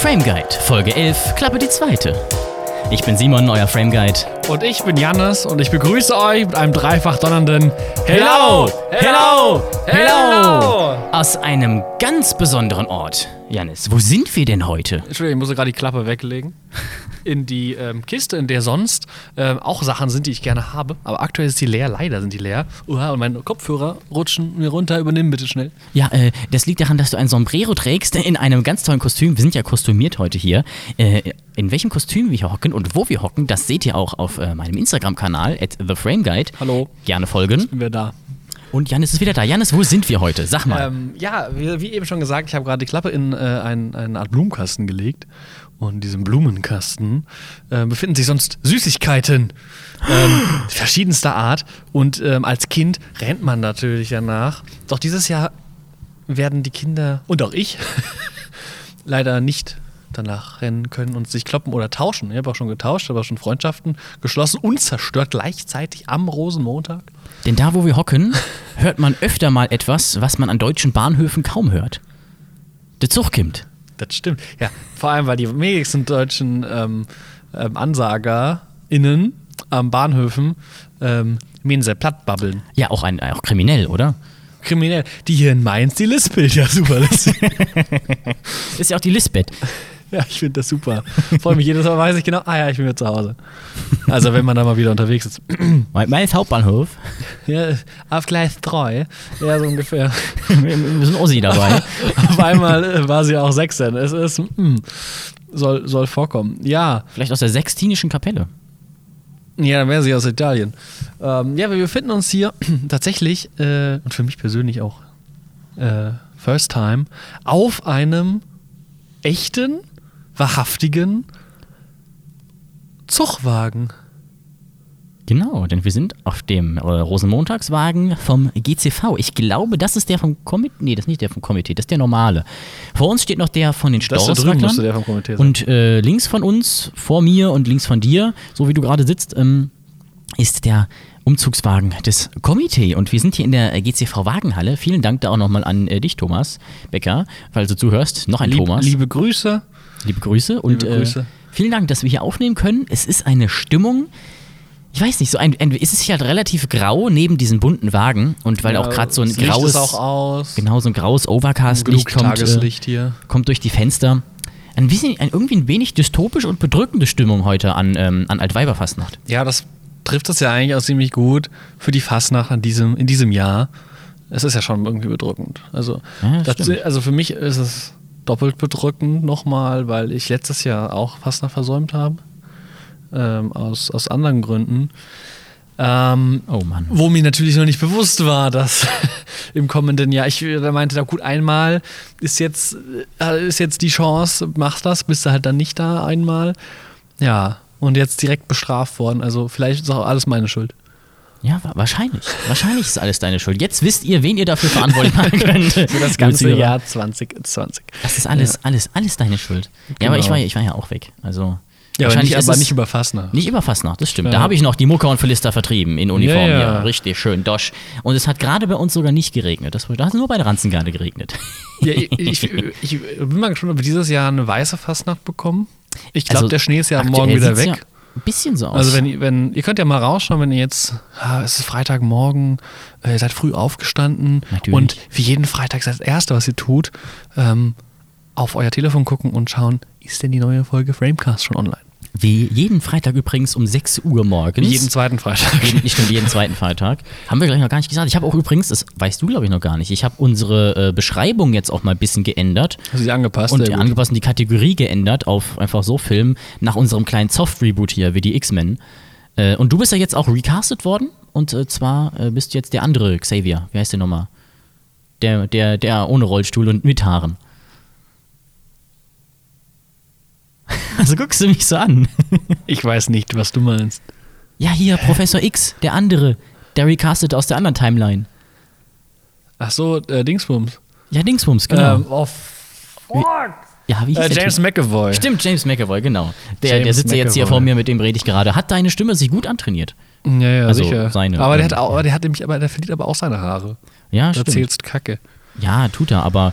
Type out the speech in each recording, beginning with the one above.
Frame Guide, Folge 11, Klappe die zweite. Ich bin Simon, euer Frame Guide. Und ich bin Jannis und ich begrüße euch mit einem dreifach donnernden Hello! Hello! Hello! Aus einem ganz besonderen Ort. Janis, wo sind wir denn heute? Entschuldigung, ich muss gerade die Klappe weglegen. In die ähm, Kiste, in der sonst ähm, auch Sachen sind, die ich gerne habe. Aber aktuell ist die leer, leider sind die leer. Uah, und meine Kopfhörer rutschen mir runter. Übernimm bitte schnell. Ja, äh, das liegt daran, dass du ein Sombrero trägst in einem ganz tollen Kostüm. Wir sind ja kostümiert heute hier. Äh, in welchem Kostüm wir hier hocken und wo wir hocken, das seht ihr auch auf äh, meinem Instagram-Kanal, at TheFrameGuide. Hallo. Gerne folgen. Sind wir da? Und Janis ist wieder da. Janis, wo sind wir heute? Sag mal. Ähm, ja, wie, wie eben schon gesagt, ich habe gerade die Klappe in äh, ein, eine Art Blumenkasten gelegt. Und in diesem Blumenkasten äh, befinden sich sonst Süßigkeiten ähm, verschiedenster Art. Und ähm, als Kind rennt man natürlich danach. Doch dieses Jahr werden die Kinder und auch ich leider nicht danach rennen können und sich kloppen oder tauschen. Ich habe auch schon getauscht, habe auch schon Freundschaften geschlossen und zerstört gleichzeitig am Rosenmontag. Denn da, wo wir hocken, hört man öfter mal etwas, was man an deutschen Bahnhöfen kaum hört. Der Zug kommt. Das stimmt. Ja, vor allem, weil die wenigsten deutschen ähm, ähm, AnsagerInnen am Bahnhöfen ähm, mir sehr platt babbeln. Ja, auch, ein, auch kriminell, oder? Kriminell. Die hier in Mainz, die lispelt ja super. Ist ja auch die Lisbeth. Ja, ich finde das super. Freue mich jedes Mal, weiß ich genau, ah ja, ich bin wieder zu Hause. Also, wenn man da mal wieder unterwegs ist. Mainz Hauptbahnhof. Ja, auf Gleis 3. Ja, so ungefähr. Wir sind Ossi dabei. auf einmal äh, war sie auch Sechsen. Es ist, mm, soll, soll vorkommen. Ja. Vielleicht aus der Sextinischen Kapelle. Ja, dann wäre sie aus Italien. Ähm, ja, wir befinden uns hier tatsächlich, äh, und für mich persönlich auch äh, First Time, auf einem echten, wahrhaftigen Zugwagen. Genau, denn wir sind auf dem äh, Rosenmontagswagen vom GCV. Ich glaube, das ist der vom Komitee. Nee, das ist nicht der vom Komitee, das ist der normale. Vor uns steht noch der von den Das da drüben müsste der vom Komitee sein. Und äh, links von uns, vor mir und links von dir, so wie du gerade sitzt, ähm, ist der Umzugswagen des Komitee. Und wir sind hier in der GCV Wagenhalle. Vielen Dank da auch nochmal an äh, dich, Thomas Becker, weil du zuhörst. Noch ein Lieb, Thomas. Liebe Grüße. Liebe Grüße und Liebe Grüße. Äh, vielen Dank, dass wir hier aufnehmen können. Es ist eine Stimmung. Ich weiß nicht, so ein, ist es hier halt relativ grau neben diesen bunten Wagen und weil auch gerade so ein Licht graues, auch aus. genau so ein graues Genug Overcast-Licht kommt, äh, Tageslicht hier. kommt durch die Fenster. Ein bisschen, ein, irgendwie ein wenig dystopisch und bedrückende Stimmung heute an, ähm, an Altweiberfastnacht. Ja, das trifft es ja eigentlich auch ziemlich gut für die Fastnacht an diesem, in diesem Jahr. Es ist ja schon irgendwie bedrückend. Also, Ja, das also für mich ist es doppelt bedrückend nochmal, weil ich letztes Jahr auch Fastnacht versäumt habe. Ähm, aus, aus anderen Gründen. Ähm, Oh Mann. wo mir natürlich noch nicht bewusst war, dass im kommenden Jahr, ich da meinte, da gut, einmal ist jetzt, äh, ist jetzt die Chance, machst das, bist du halt dann nicht da einmal. Ja, und jetzt direkt bestraft worden. Also vielleicht ist auch alles meine Schuld. Ja, wa- wahrscheinlich. wahrscheinlich ist alles deine Schuld. Jetzt wisst ihr, wen ihr dafür verantwortlich machen könnt. Für das ganze Jahr 2020. Das ist alles, alles, alles deine Schuld. Ja, aber Genau. ich war, ich war ja auch weg. Also. Ja, aber wahrscheinlich nicht, aber nicht über Fastnacht. Nicht über Fastnacht, das stimmt. Da Ja. habe ich noch die Mucke und Philister vertrieben in Uniform Ja, ja. hier. Richtig schön, dosch. Und es hat gerade bei uns sogar nicht geregnet. Das, da hat es nur bei der Ranzen gerade geregnet. Ja, ich, ich, bin mal gespannt, ob wir dieses Jahr eine weiße Fastnacht bekommen. Ich glaube, Also, der Schnee ist ja morgen wieder weg. Ja ein bisschen so aus. Also wenn, ihr- wenn ihr könnt ja mal rausschauen, wenn ihr jetzt, ah, es ist Freitagmorgen, äh, ihr seid früh aufgestanden Natürlich. und wie jeden Freitag ist das Erste, was ihr tut, ähm, auf euer Telefon gucken und schauen, ist denn die neue Folge Framecast schon online? Wie jeden Freitag übrigens um 6 Uhr morgens. Wie jeden zweiten Freitag. Jeden, nicht stimmt, jeden zweiten Freitag. Haben wir gleich noch gar nicht gesagt. Ich habe auch übrigens, das weißt du glaube ich noch gar nicht, ich habe unsere äh, Beschreibung jetzt auch mal ein bisschen geändert. Hast du sie angepasst? Und angepasst und die Kategorie geändert auf einfach so Film nach unserem kleinen Soft-Reboot hier, wie die X-Men. Äh, und du bist ja jetzt auch recastet worden und äh, zwar äh, bist du jetzt der andere Xavier. Wie heißt der nochmal? Der, der, der ohne Rollstuhl und mit Haaren. Also guckst du mich so an. Ich weiß nicht, was du meinst. Ja, hier, Professor X, der andere. Der recastet aus der anderen Timeline. Ach so, äh, Dingsbums. Ja, Dingsbums, genau. Ähm, oh, ja, wie hieß äh, James? McAvoy. Stimmt, James McAvoy, genau. Der, der sitzt ja jetzt hier vor mir, mit dem rede ich gerade. Hat deine Stimme sich gut antrainiert? Ja, ja, Also sicher. seine, aber der ähm, hat auch, aber der hat nämlich, aber der verliert aber auch seine Haare. Ja, Da stimmt. zählst Kacke. Ja, tut er, aber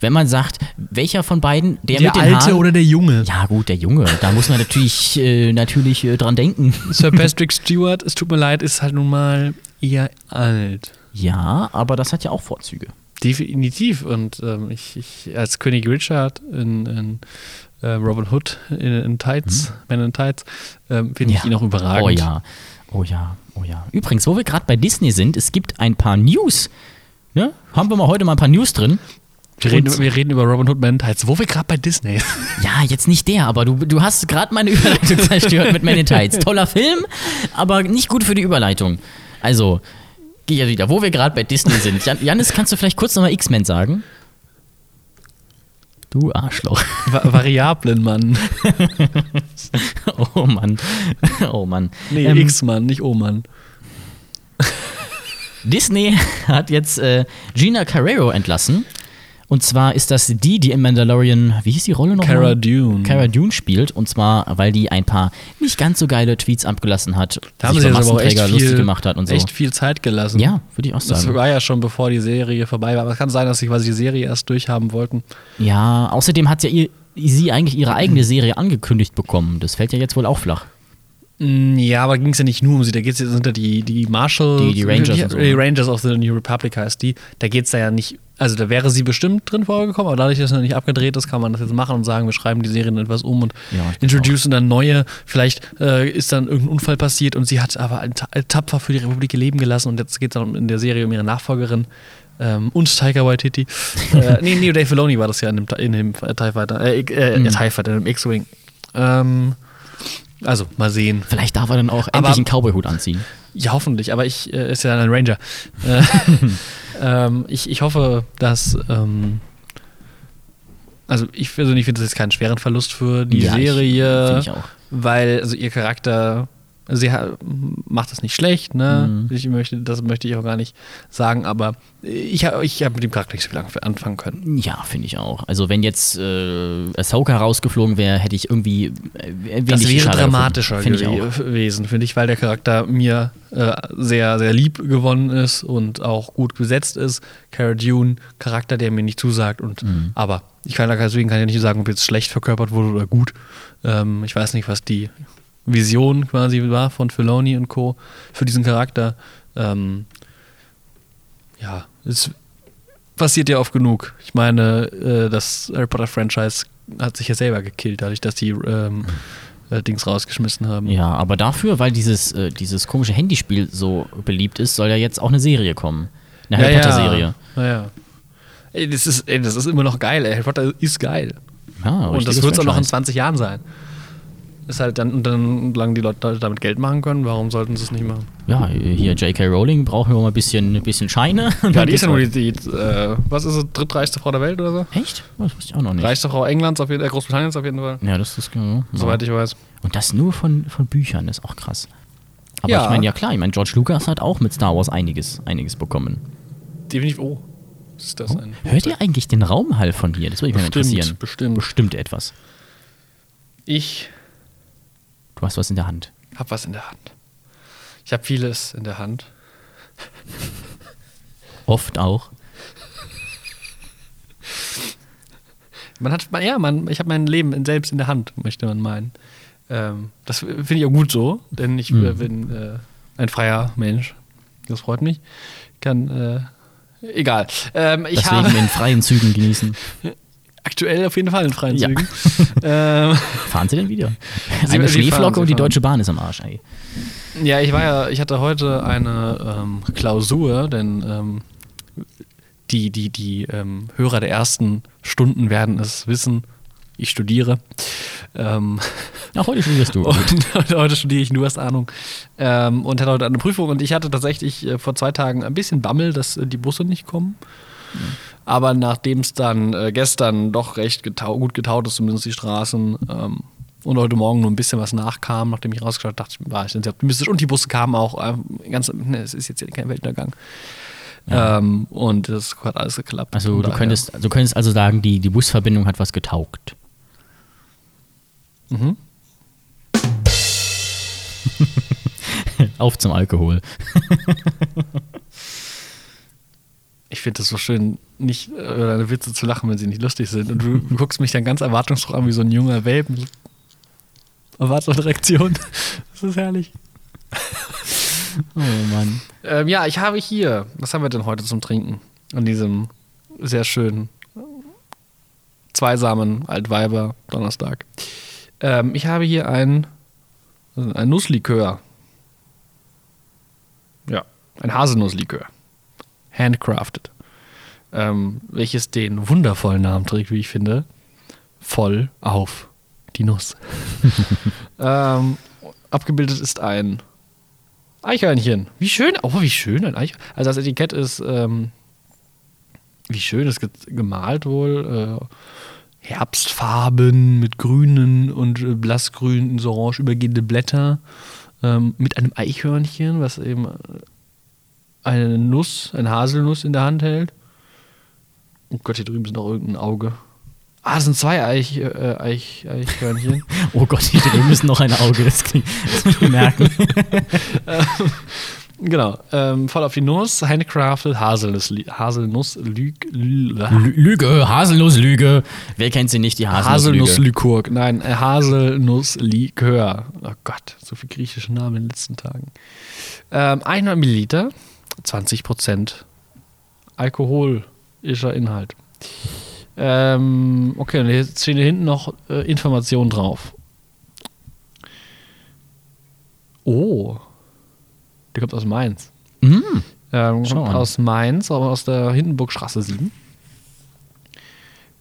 wenn man sagt, welcher von beiden, der, Der mit den Alte Haaren, oder der Junge? Ja, gut, der Junge, da muss man natürlich, äh, natürlich äh, dran denken. Sir Patrick Stewart, es tut mir leid, ist halt nun mal eher alt. Ja, aber das hat ja auch Vorzüge. Definitiv. Und ähm, ich, ich als König Richard in, in äh, Robin Hood in, in Tights, Men in Tights, ähm, finde ich Ja. ihn auch überragend. Oh ja, oh ja, oh ja. Übrigens, wo wir gerade bei Disney sind, es gibt ein paar News. Ne? Haben wir mal heute mal ein paar News drin. Wir reden, wir reden über Robin Hood in Tights, wo wir gerade bei Disney sind. Ja, jetzt nicht der, aber du, du hast gerade meine Überleitung zerstört mit in Tights. Toller Film, aber nicht gut für die Überleitung. Also, geh ja wieder, wo wir gerade bei Disney sind. Jan, Janis, kannst du vielleicht kurz nochmal X-Men sagen? Du Arschloch. Va Variablen, Mann. Oh Mann. Oh Mann. Nee, Ähm, X-Mann, nicht O-Mann. Disney hat jetzt äh, Gina Carrero entlassen. Und zwar ist das die, die im Mandalorian, wie hieß die Rolle noch? Cara Dune. Cara Dune spielt. Und zwar, weil die ein paar nicht ganz so geile Tweets abgelassen hat, Da haben sie jetzt aber auch echt viel, lustig gemacht hat und so. echt viel Zeit gelassen. Ja, würde ich auch Das sagen. war ja schon bevor die Serie vorbei war. Aber es kann sein, dass sie quasi die Serie erst durchhaben wollten. Ja, außerdem hat ja ihr, sie eigentlich ihre eigene Serie angekündigt bekommen. Das fällt ja jetzt wohl auch flach. Mm, Ja, aber ging es ja nicht nur um sie. Da ja- sind ja die, die Marshall. Die- die Rangers Die, so, die ne? Rangers of the New Republic heißt die. Da geht es ja nicht. Also da wäre sie bestimmt drin vorgekommen, aber dadurch, dass es noch nicht abgedreht ist, kann man das jetzt machen und sagen, wir schreiben die Serien etwas um und Ja, introducen dann neue. Vielleicht äh, ist dann irgendein Unfall passiert und sie hat aber tapfer für die Republik ihr Leben gelassen und jetzt geht es dann in der Serie um ihre Nachfolgerin. Ähm, und Taika Waititi. äh, nee, nee, Dave Filoni war das ja in dem, in dem äh, TIE Fighter. Äh, äh, Mhm. TIE Fighter, in dem X-Wing. Ähm, also, mal sehen. Vielleicht darf er dann auch Aber- endlich einen Cowboy-Hut anziehen. Ja, hoffentlich, aber ich äh, ist ja ein Ranger. Äh, ähm, ich, ich hoffe, dass ähm, also ich persönlich finde das jetzt keinen schweren Verlust für die Ja, ich- Serie, Finde ich auch. weil also ihr Charakter sie macht das nicht schlecht, ne? Mhm. Ich möchte, das möchte ich auch gar nicht sagen, aber ich habe ich hab mit dem Charakter nicht so viel anf- anfangen können. Ja, finde ich auch. Also wenn jetzt äh, Ahsoka rausgeflogen wäre, hätte ich irgendwie äh, Das wäre schade dramatischer auch. gewesen, finde ich, weil der Charakter mir äh, sehr, sehr lieb gewonnen ist und auch gut besetzt ist. Cara Dune, Charakter, der mir nicht zusagt. Und, Mhm. Aber ich kann deswegen kann ich nicht sagen, ob jetzt schlecht verkörpert wurde oder gut. Ähm, ich weiß nicht, was die Vision quasi war von Filoni und Co. für diesen Charakter. Ähm, ja, es passiert ja oft genug. Ich meine, äh, das Harry Potter Franchise hat sich ja selber gekillt, dadurch, dass die ähm, äh, Dings rausgeschmissen haben. Ja, aber dafür, weil dieses, äh, dieses komische Handyspiel so beliebt ist, soll ja jetzt auch eine Serie kommen. Eine Harry Potter-Serie. Ja, ja. Ey, das ist, ey, das ist immer noch geil. Ey. Harry Potter ist geil. Ja, und das wird es auch noch in Franchise. 20 Jahren sein. Ist halt dann, und dann, solange die Leute damit Geld machen können, warum sollten sie es nicht machen? Ja, hier J.K. Rowling brauchen wir mal ein bisschen, ein bisschen Scheine. Ja, die ist ja nur die, die äh, was ist es, drittreichste Frau der Welt oder so? Echt? Das wusste ich auch noch nicht. Reichste Frau Englands, auf jeden, äh, Großbritanniens auf jeden Fall. Ja, das ist genau. Soweit ich weiß. Und das nur von, von Büchern, ist auch krass. Aber Ja. ich meine, ja klar, ich meine, George Lucas hat auch mit Star Wars einiges, einiges bekommen. Definitiv. Oh, ist das ein. Hört ihr eigentlich den Raumhall von hier? Das würde mich mal interessieren. bestimmt. Bestimmt etwas. Ich Du hast was in der Hand. hab was in der Hand. Ich habe vieles in der Hand. Oft auch. Man hat, man, ja, man, ich habe mein Leben in- selbst in der Hand, möchte man meinen. Ähm, das finde ich auch gut so, denn ich äh, Mhm. bin äh, ein freier Mensch. Das freut mich. Kann, äh, egal. Ähm, ich Deswegen habe in freien Zügen genießen. aktuell auf jeden Fall in freien Ja. Zügen. ähm, Fahren Sie denn wieder? Eine sie Schneeflocke und die. Deutsche Bahn ist am Arsch, ey. ja, ich war ja, ich hatte heute eine ähm, Klausur, denn ähm, die, die, die ähm, Hörer der ersten Stunden werden es wissen. Ich studiere. Ähm, Ach, heute studierst du. Und heute, studiere ich nur erst Ahnung. Ähm, und hatte heute eine Prüfung und ich hatte tatsächlich äh, vor zwei Tagen ein bisschen Bammel, dass äh, die Busse nicht kommen. Aber nachdem es dann äh, gestern doch recht getau gut getaut ist, zumindest die Straßen, ähm, und heute Morgen nur ein bisschen was nachkam, nachdem ich rausgeschaut habe, dachte ich, war ich dann sehr optimistisch. Und die Busse kamen auch ähm, ganz, ne, es ist jetzt hier kein Weltuntergang. Ähm, und das hat alles geklappt. Also du könntest, du könntest also sagen, die, die Busverbindung hat was getaugt. Mhm. Auf zum Alkohol. Ich finde das so schön, nicht äh, über deine Witze zu lachen, wenn sie nicht lustig sind. Und du, du guckst mich dann ganz erwartungsfroh an wie so ein junger Welpen. Erwartungsreaktion. Das ist herrlich. Oh Mann. Ähm, ja, ich habe hier, was haben wir denn heute zum Trinken? An diesem sehr schönen, zweisamen Altweiber Donnerstag. Ähm, ich habe hier ein, ein Nusslikör. Ja, ein Haselnusslikör. Handcrafted. Ähm, welches den wundervollen Namen trägt, wie ich finde. Voll auf die Nuss. ähm, abgebildet ist ein Eichhörnchen. Wie schön, oh, wie schön ein Eichhörnchen. Also das Etikett ist, ähm, wie schön ge gemalt wohl. Äh, Herbstfarben mit grünen und äh, blassgrün ins Orange übergehende Blätter. Ähm, mit einem Eichhörnchen, was eben äh, eine Nuss, eine Haselnuss in der Hand hält. Oh Gott, hier drüben ist noch irgendein Auge. Ah, das sind zwei Eich, äh, Eich, Eichhörnchen. Oh Gott, hier drüben ist noch ein Auge. Das, klingt, das muss ich merken. genau. Ähm, voll auf die Nuss. Handcrafted Haselnuss, Haselnuss Lüg, Lü- Lü- Lüge. Wer kennt sie nicht, die Haselnusslüge? Haselnusslikör. Nein, äh, Haselnusslikör. Oh Gott, so viel griechische Namen in den letzten Tagen. Ähm, 100 Milliliter, 20 Prozent alkoholischer Inhalt. Ähm, okay, und jetzt stehen hier hinten noch äh, Informationen drauf. Oh, der kommt aus Mainz. Mm. Ähm, kommt aus Mainz, aber aus der Hindenburgstraße 7.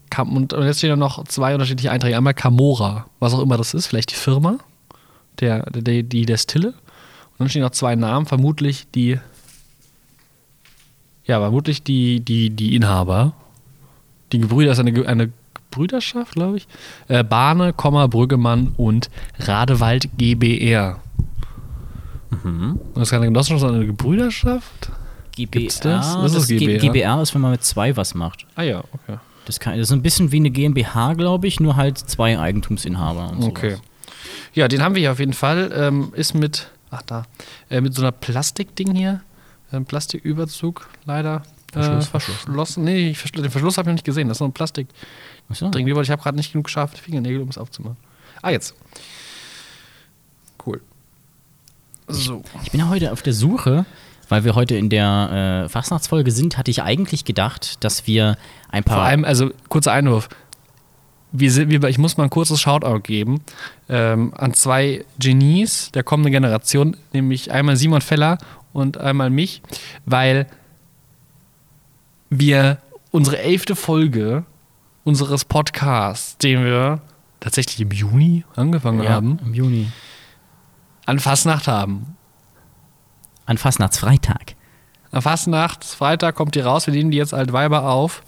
Kam, und, und jetzt stehen da noch zwei unterschiedliche Einträge. Einmal Camora, was auch immer das ist, vielleicht die Firma, der, der, die Destille. Und dann stehen noch zwei Namen, vermutlich die, ja, vermutlich die, die, die Inhaber. Die Gebrüder ist eine, eine Brüderschaft, glaube ich. Äh, Bahne, Komma, Brüggemann und Radewald GBR. Mhm. Das ist keine Genossenschaft, sondern eine Gebrüderschaft. Gibt's GBR, das? Was ist GBR? GBR ist, wenn man mit zwei was macht. Ah ja, okay. Das, kann, das ist ein bisschen wie eine GmbH, glaube ich, nur halt zwei Eigentumsinhaber. Und sowas. Okay. Ja, den haben wir hier auf jeden Fall. Ähm, ist mit, ach da, äh, mit so einer Plastikding hier. Ein Plastiküberzug, leider. Äh, Verschluss, verschlossen. Nee, ich den Verschluss habe ich noch nicht gesehen. Das ist so ein Plastik. Ich habe gerade nicht genug scharfe Fingernägel, um es aufzumachen. Ah, jetzt. Cool. So. Ich bin ja heute auf der Suche, weil wir heute in der äh, Fastnachtsfolge sind, hatte ich eigentlich gedacht, dass wir ein paar. Vor allem, also kurzer Einwurf. Wir sind, wir, ich muss mal ein kurzes Shoutout geben ähm, an zwei Genies der kommenden Generation, nämlich einmal Simon Feller und einmal mich, weil wir unsere elfte Folge unseres Podcasts, den wir tatsächlich im Juni angefangen ja, haben, im Juni. an Fastnacht haben. An Fastnachtsfreitag. Am Fastnacht, Freitag kommt die raus, wir nehmen die jetzt Altweiber auf.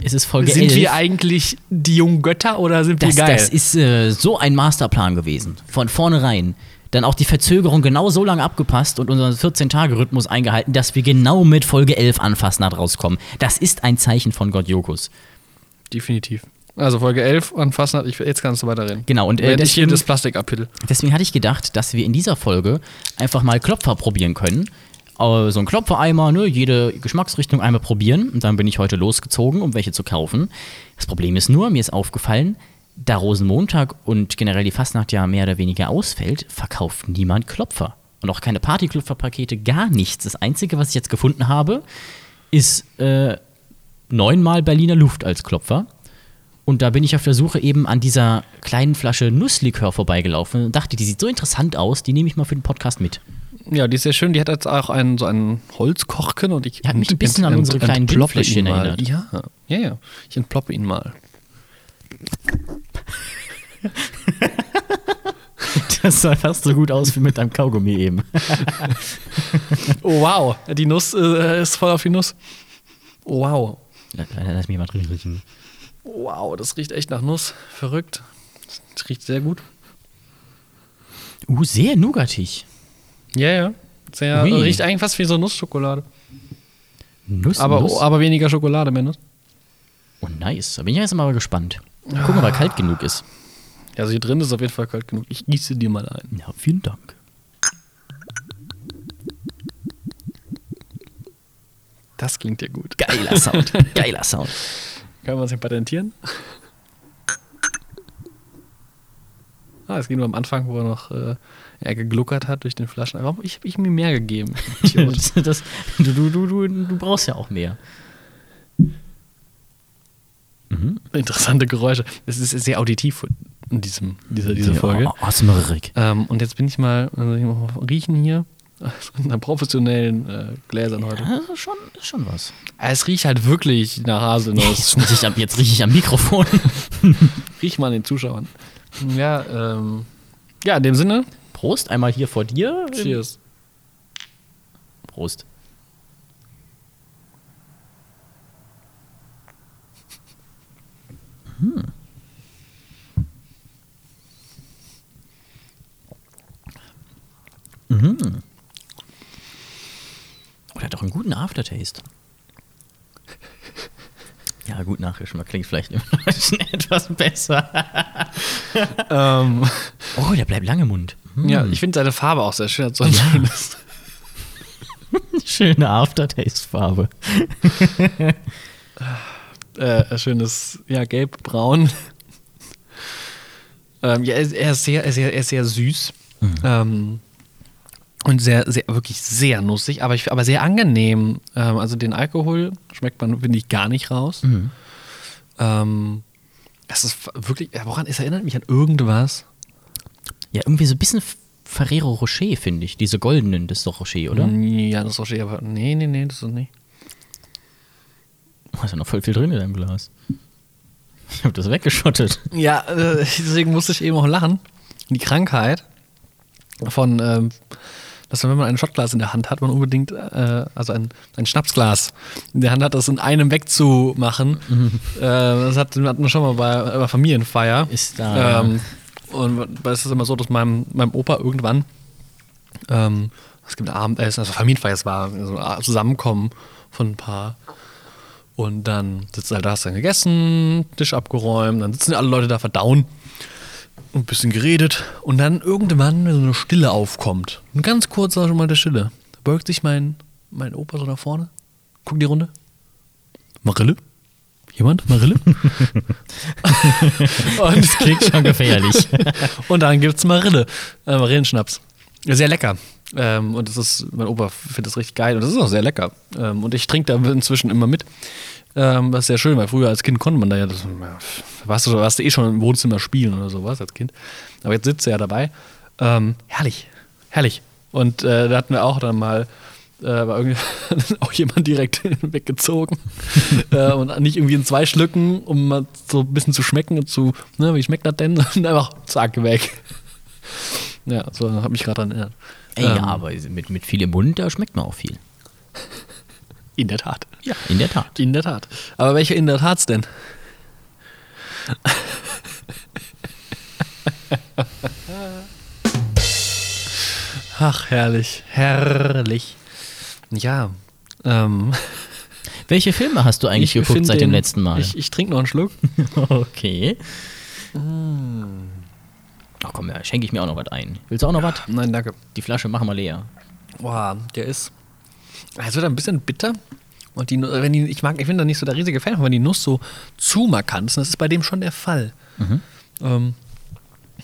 Es ist Folge sind 11. wir eigentlich die jungen Götter oder sind das, wir geil? das ist äh, so ein Masterplan gewesen. Von vornherein. Dann auch die Verzögerung genau so lange abgepasst und unseren 14-Tage-Rhythmus eingehalten, dass wir genau mit Folge 11 an Fastnacht rauskommen. Das ist ein Zeichen von Gott Jokus. Definitiv. Also Folge 11 an Fastnacht, ich, jetzt kannst du weiterreden. Genau, und äh, Während ich hier deswegen, das Plastik abhittel. deswegen hatte ich gedacht, dass wir in dieser Folge einfach mal Klopfer probieren können. Äh, So ein Klopfereimer, ne, jede Geschmacksrichtung einmal probieren. Und dann bin ich heute losgezogen, um welche zu kaufen. Das Problem ist nur, mir ist aufgefallen, da Rosenmontag und generell die Fastnacht ja mehr oder weniger ausfällt, verkauft niemand Klopfer. Und auch keine Partyklopferpakete, gar nichts. Das Einzige, was ich jetzt gefunden habe, ist äh, neunmal Berliner Luft als Klopfer. Und da bin ich auf der Suche eben an dieser kleinen Flasche Nusslikör vorbeigelaufen und dachte, die sieht so interessant aus, die nehme ich mal für den Podcast mit. Ja, die ist sehr schön. Die hat jetzt auch einen, so einen Holzkochken und ich Die hat mich ein bisschen an unsere kleinen mal. erinnert. Ja, ja, ja. Ich entploppe ihn mal. Das sah fast so gut aus wie mit deinem Kaugummi eben. Oh, wow. Die Nuss äh, ist voll auf die Nuss. Oh, wow. Lass mich mal drin riechen. Wow, das riecht echt nach Nuss. Verrückt. Das riecht sehr gut. Uh, sehr nougatig. Ja, ja. Sehr, Ui. riecht eigentlich fast wie so Nussschokolade. Nuss, Aber, Nuss. aber weniger Schokolade, mehr Nuss. Oh, nice. Da bin ich jetzt mal gespannt. Gucken, ob er kalt genug ist. Also hier drin ist auf jeden Fall kalt genug. Ich gieße dir mal ein. Ja, vielen Dank. Das klingt ja gut. Geiler Sound. Geiler Sound. Können wir uns den patentieren? Ah, es ging nur am Anfang, wo er noch äh, er gegluckert hat durch den Flaschen. Warum? Ich habe ich mir mehr gegeben. Das, das, du, du, du, du brauchst ja auch mehr. Interessante Geräusche. Es ist sehr auditiv in diesem, dieser, dieser Folge. Oh, Osmerig. Ähm, und jetzt bin ich mal, also ich mal riechen hier. In einer professionellen äh, Gläsern heute. Ja, das ist schon, schon was. Es riecht halt wirklich nach Haselnuss. Jetzt rieche ich, am- jetzt riech ich am Mikrofon. Riech mal an den Zuschauern. Ja, ähm, ja, in dem Sinne. Prost, einmal hier vor dir. Cheers. Prost. Hm. Mhm. Oh, der hat doch einen guten Aftertaste. Ja, gut Nachgeschmack klingt vielleicht im Deutschen etwas besser. Ähm, Oh, der bleibt lange im Mund. Hm. Ja, ich finde seine Farbe auch sehr schön. So schönes. Schöne Aftertaste-Farbe. Äh, schönes, ja, gelb-braun. ähm, ja, er ist, sehr, er ist sehr, er ist sehr süß. Ähm, und sehr, sehr, wirklich sehr nussig, aber, ich, aber sehr angenehm. Ähm, also den Alkohol schmeckt man, finde ich, gar nicht raus. Ähm, es ist wirklich, woran, es erinnert mich an irgendwas. Ja, irgendwie so ein bisschen Ferrero Rocher, finde ich. Diese goldenen, das ist doch Rocher, oder? Ja, das ist Rocher, aber nee, nee, nee, das ist nicht. Oh, ist ja noch voll viel drin in deinem Glas. Ich habe das weggeschottet. Ja, äh, deswegen musste ich eben auch lachen. Die Krankheit von, ähm, dass man, wenn man ein Schottglas in der Hand hat, man unbedingt, äh, also ein, ein Schnapsglas in der Hand hat, das in einem wegzumachen. Äh, das hat, hatten wir schon mal bei, bei Familienfeier. Ist da- Ähm, und es ist immer so, dass meinem, meinem Opa irgendwann ähm, es gibt Abendessen, also Familienfeier, es war so ein Zusammenkommen von ein paar. Und dann sitzt halt da, hast dann gegessen, Tisch abgeräumt, dann sitzen alle Leute da verdauen und ein bisschen geredet. Und dann irgendwann, wenn so eine Stille aufkommt, ein ganz kurzer schon mal der Stille, da beugt sich mein, mein Opa so nach vorne, guckt die Runde. Marille? Jemand? Marille? und, Das klingt schon gefährlich. und dann gibt's Marille, äh, Marillenschnaps. Sehr lecker. Ähm, und das ist, mein Opa findet das richtig geil und das ist auch sehr lecker. Ähm, und ich trinke da inzwischen immer mit. Ähm, was sehr schön, weil früher als Kind konnte man da ja, das, ja warst, du, warst du eh schon im Wohnzimmer spielen oder sowas als Kind. Aber jetzt sitzt er ja dabei. Ähm, herrlich, herrlich. Und äh, da hatten wir auch dann mal äh, war irgendwie auch jemand direkt weggezogen. äh, und nicht irgendwie in zwei Schlücken, um mal so ein bisschen zu schmecken und zu, ne, wie schmeckt das denn? Und einfach zack, weg. Ja, so hat mich gerade daran erinnert. Ey, Ähm, ja, aber mit, mit viel im Mund, da schmeckt man auch viel. In der Tat. Ja, in der Tat. In der Tat. Aber welche in der Tat's denn? Ach, herrlich. Herrlich. Ja. Ähm, Welche Filme hast du eigentlich geguckt seit dem den- letzten Mal? Ich, ich trinke noch einen Schluck. okay. Ach komm, ja, schenke ich mir auch noch was ein. Willst du auch noch was? Nein, danke. Die Flasche machen wir leer. Boah, der ist. Es wird ein bisschen bitter. Und die, wenn die, ich mag, ich bin da nicht so der riesige Fan, wenn die Nuss so zu markant ist. Das ist bei dem schon der Fall. Ähm,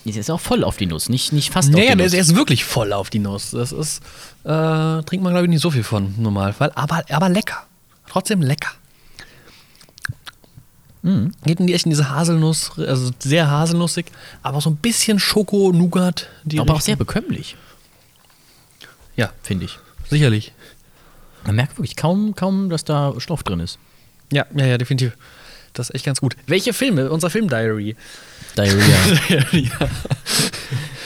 Ist jetzt auch voll auf die Nuss, nicht, nicht fast nee, auf die der Nuss. ist, der ist wirklich voll auf die Nuss. Das ist, äh, trinkt man glaube ich nicht so viel von im Normalfall, aber, aber lecker. Trotzdem lecker. Geht in die echt in diese Haselnuss, also sehr haselnussig, aber so ein bisschen Schoko, Nougat. Die aber auch Richtung. sehr bekömmlich, Ja, finde ich. sicherlich. Man merkt wirklich kaum, kaum, dass da Stoff drin ist. Ja, ja, ja, definitiv. Das ist echt ganz gut. Welche Filme? Unser Film-Diary. Diarrhea. ja,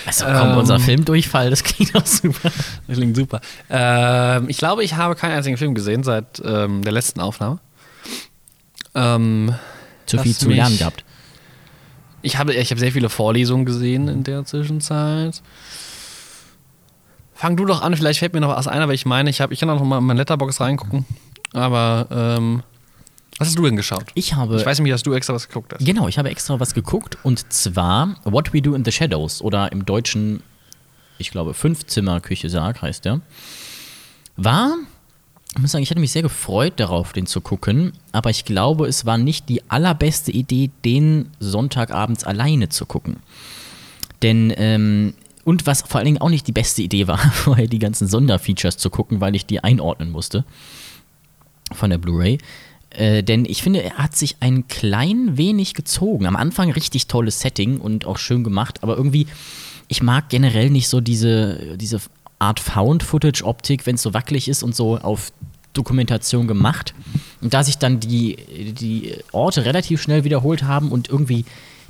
Also komm, Ähm. unser Filmdurchfall, das klingt auch super. das klingt super. Ähm, ich glaube, ich habe keinen einzigen Film gesehen seit ähm, der letzten Aufnahme. Ähm, Zu viel zu lernen gehabt. ich habe, ich habe sehr viele Vorlesungen gesehen in der Zwischenzeit. Fang du doch an, vielleicht fällt mir noch was ein, aber ich meine, ich, habe, ich kann auch noch mal in meine Letterbox reingucken. Aber ähm, was hast du denn geschaut? Ich habe. Ich weiß nämlich, dass du extra was geguckt hast. Genau, ich habe extra was geguckt und zwar What We Do in the Shadows oder im Deutschen, ich glaube, Fünfzimmer-Küche-Sarg heißt der. War ich muss sagen, ich hatte mich sehr gefreut darauf, den zu gucken, aber ich glaube, es war nicht die allerbeste Idee, den Sonntagabends alleine zu gucken. Denn, ähm, und was vor allen Dingen auch nicht die beste Idee war, vorher die ganzen Sonderfeatures zu gucken, weil ich die einordnen musste von der Blu-ray. Äh, denn ich finde, er hat sich ein klein wenig gezogen. Am Anfang richtig tolles Setting und auch schön gemacht, aber irgendwie, ich mag generell nicht so diese, diese Art Found-Footage-Optik, wenn es so wackelig ist und so auf Dokumentation gemacht. Und da sich dann die, die Orte relativ schnell wiederholt haben und irgendwie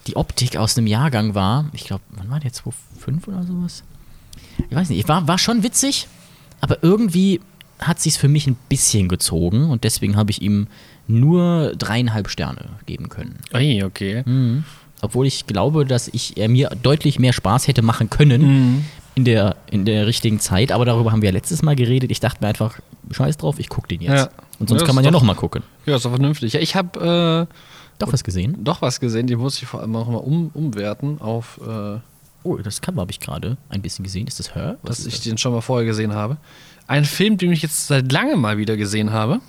die Optik aus einem Jahrgang war, ich glaube, wann war der 2005 oder sowas? Ich weiß nicht, war, war schon witzig, aber irgendwie hat sich für mich ein bisschen gezogen und deswegen habe ich ihm nur dreieinhalb Sterne geben können. Ui, okay. Mhm. Obwohl ich glaube, dass ich er mir deutlich mehr Spaß hätte machen können Mhm. In, der, in der richtigen Zeit. Aber darüber haben wir ja letztes Mal geredet. Ich dachte mir einfach, scheiß drauf, ich gucke den jetzt. Ja. Und sonst Ja, kann man ja doch- noch mal gucken. Ja, ist doch vernünftig. Ja, ich habe Doch was gesehen? äh, doch was gesehen, die muss ich vor allem auch mal um, umwerten auf, äh, Oh, das Cover habe ich gerade ein bisschen gesehen. Ist das Her? Was dass ich das? den schon mal vorher gesehen habe. Ein Film, den ich jetzt seit langem mal wieder gesehen habe.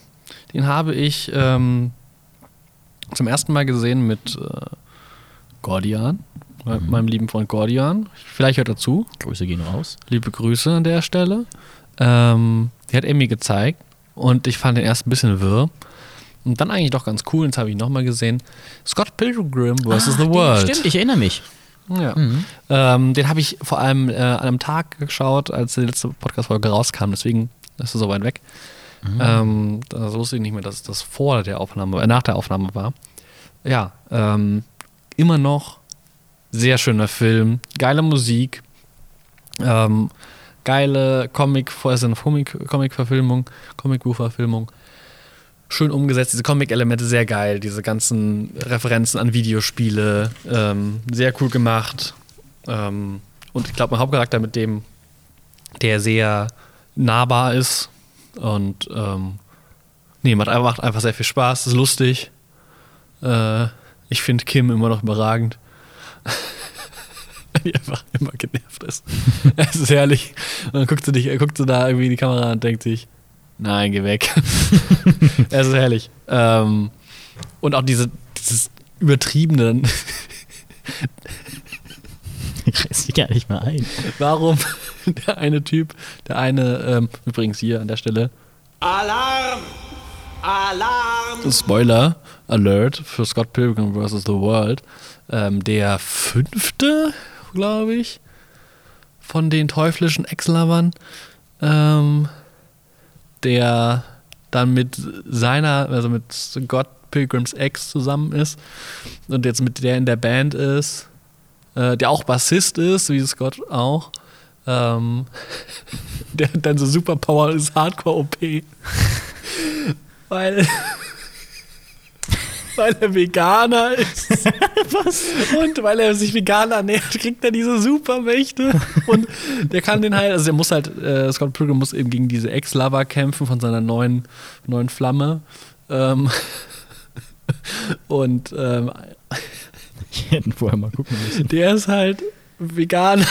Den habe ich ähm, zum ersten Mal gesehen mit äh, Gordian, me- meinem lieben Freund Gordian. Vielleicht hört er zu. Grüße gehen raus. Liebe Grüße an der Stelle. Ähm, die hat Emmy gezeigt und ich fand den erst ein bisschen wirr. Und dann eigentlich doch ganz cool, und das habe ich nochmal gesehen. Scott Pilgrim vs. Ah, The den- World. Stimmt, ich erinnere mich. Ja. Mhm. Ähm, den habe ich vor allem äh, an einem Tag geschaut, als die letzte Podcast-Folge rauskam. Deswegen ist er so weit weg. Mhm. Ähm, da wusste ich nicht mehr, dass das vor der Aufnahme, äh, nach der Aufnahme war. Ja, ähm, immer noch sehr schöner Film, geile Musik, ähm, geile Comic, also Comic-Verfilmung, Comic-Buch-Verfilmung. Schön umgesetzt, diese Comic-Elemente sehr geil, diese ganzen Referenzen an Videospiele, ähm, sehr cool gemacht. Ähm, und ich glaube, mein Hauptcharakter mit dem, der sehr nahbar ist und ähm, nee, macht, einfach- macht einfach sehr viel Spaß, ist lustig. Äh, ich finde Kim immer noch überragend. die einfach immer genervt ist. es ist herrlich. Und dann guckt sie, dich, guckt sie da irgendwie in die Kamera und denkt sich, nein, geh weg. es ist herrlich. Ähm, und auch diese, dieses übertriebene, Ich reiß dich gar nicht mal ein. warum der eine Typ, der eine, ähm, übrigens hier an der Stelle, Alarm! Alarm! Spoiler Alert für Scott Pilgrim vs. The World, ähm, der fünfte, glaube ich, von den teuflischen Ex-Lovern, ähm, der dann mit seiner, also mit Scott Pilgrims Ex zusammen ist und jetzt mit der in der Band ist, äh, der auch Bassist ist, wie Scott auch. Ähm, der dann so Superpower ist Hardcore-OP. weil, weil er Veganer ist. Was? Und weil er sich vegan ernährt, kriegt er diese Supermächte. Und der kann den halt, also der muss halt, äh, Scott Pilgrim muss eben gegen diese Ex-Lover kämpfen von seiner neuen, neuen Flamme. Ähm, und ähm, Ich hätte vorher mal gucken müssen. der ist halt Veganer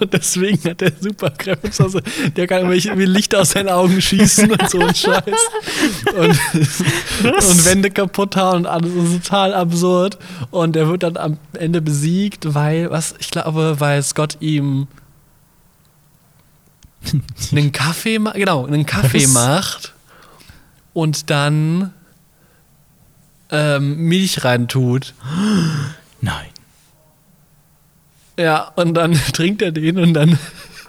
und deswegen hat er Superkräfte. Also der kann irgendwelche wie Licht aus seinen Augen schießen und so ein Scheiß. Und, und Wände kaputt hauen und alles ist total absurd. Und er wird dann am Ende besiegt, weil, was, ich glaube, weil Scott ihm einen Kaffee macht, genau, einen Kaffee Was? macht und dann ähm, Milch reintut. Ja, und dann trinkt er den und dann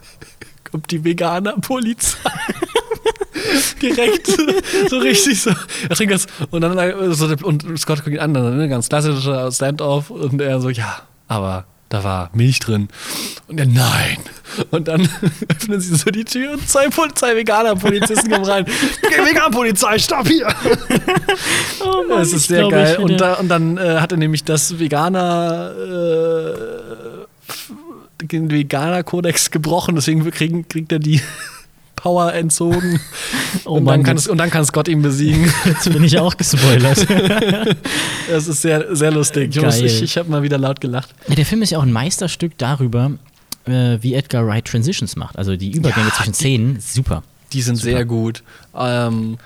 kommt die Veganer-Polizei. Direkt so richtig so. Er trinkt das und dann äh, so, und Scott guckt ihn an, dann, ne, ganz klassischer Stand-off und er so, ja, aber da war Milch drin. Und er, nein. Und dann öffnen sie so die Tür und zwei, zwei Veganer-Polizisten kommen rein. Okay, Vegan-Polizei, stopp hier! Oh Das ist sehr geil. Und, da, und dann äh, hat er nämlich das Veganer äh, den Veganer-Kodex gebrochen, deswegen kriegen, kriegt er die Power entzogen. oh und, dann kann es, und dann kann Scott ihn besiegen. jetzt bin ich auch gespoilert. Das ist sehr, sehr lustig. Geil. ich, ich habe mal wieder laut gelacht. Ja, der Film ist ja auch ein Meisterstück darüber, äh, wie Edgar Wright Transitions macht. Also die Übergänge Ja, zwischen die- Szenen, super. Die sind sehr gut. Ähm,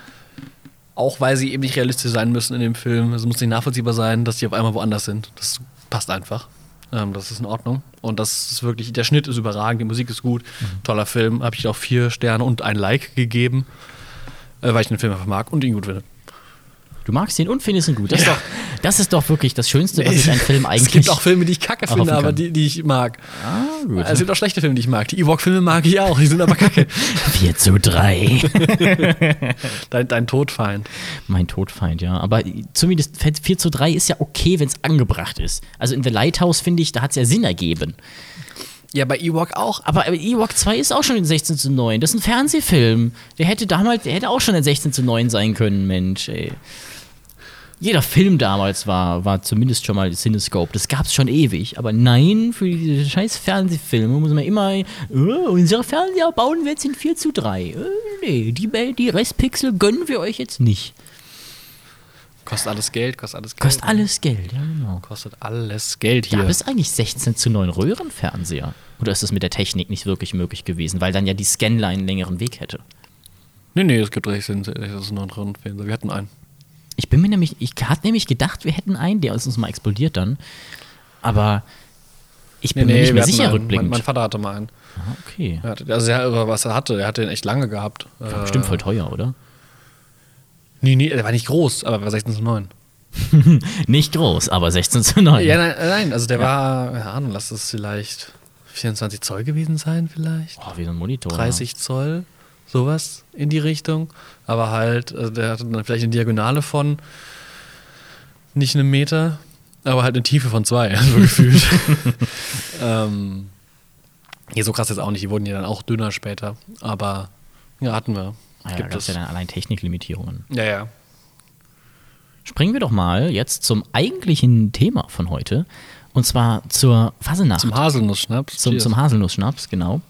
auch weil sie eben nicht realistisch sein müssen in dem Film. Es muss nicht nachvollziehbar sein, dass die auf einmal woanders sind. Das passt einfach. Ähm, das ist in Ordnung. Und das ist wirklich, der Schnitt ist überragend, die Musik ist gut. Toller Film. Habe ich auch vier Sterne und ein Like gegeben, äh, weil ich den Film einfach mag und ihn gut finde. Du magst ihn und findest ihn gut. Das, ist, doch, das ist doch wirklich das Schönste, was ich einen Film eigentlich. Es gibt auch Filme, die ich kacke finde, aber die, die ich mag. Ah, gut. Es gibt auch schlechte Filme, die ich mag. Die Ewok-Filme mag ich auch, die sind aber kacke. 4 zu 3. dein, dein Todfeind. mein Todfeind, ja. Aber zumindest 4 zu 3 ist ja okay, wenn es angebracht ist. Also in The Lighthouse, finde ich, da hat es ja Sinn ergeben. Ja, bei Ewok auch. Aber aber Ewok 2 ist auch schon in 16 zu 9. Das ist ein Fernsehfilm. Der hätte damals, der hätte auch schon in 16 zu 9 sein können, Mensch, ey. Jeder Film damals war, war zumindest schon mal Cinescope. Das gab es schon ewig. Aber nein, für diese scheiß Fernsehfilme muss man immer, oh, unsere Fernseher bauen wir jetzt in 4 zu 3. Äh, nee, die, die Restpixel gönnen wir euch jetzt nicht. Kostet alles Geld, kostet alles Geld. Kostet alles Geld, ja genau. Kostet alles Geld hier. Gab es eigentlich 16 zu 9 Röhrenfernseher? Oder ist das mit der Technik nicht wirklich möglich gewesen, weil dann ja die Scanline einen längeren Weg hätte? nee, nee, es gibt recht, das ist nur ein Rundfernseher. Wir hatten einen. Ich bin mir nämlich, ich hatte nämlich gedacht, wir hätten einen, der ist uns mal explodiert dann. Aber ich bin mir nicht wir mehr sicher einen. rückblickend. Mein, mein Vater hatte mal einen. Ah, okay. Er hatte, also, er, was er hatte, er hatte den echt lange gehabt. War Äh, bestimmt voll teuer, oder? Nee, nee, der war nicht groß, aber war 16 zu 9. Nicht groß, aber 16 zu 9. Ja, nein, äh, nein also der war, keine Ahnung, lass es vielleicht 24 Zoll gewesen sein, vielleicht. Oh, wie so ein Monitor. 30 Zoll, sowas in die Richtung. Aber halt, also der hatte dann vielleicht eine Diagonale von nicht einem Meter, aber halt eine Tiefe von zwei, so gefühlt. ähm, nee, so krass jetzt auch nicht. Die wurden ja dann auch dünner später. Aber ja, hatten wir. Ja, Gibt es. ja dann allein Techniklimitierungen. Ja, ja. Springen wir doch mal jetzt zum eigentlichen Thema von heute. Und zwar zur Fasenacht. Zum Haselnussschnaps. zum, zum Haselnussschnaps, genau.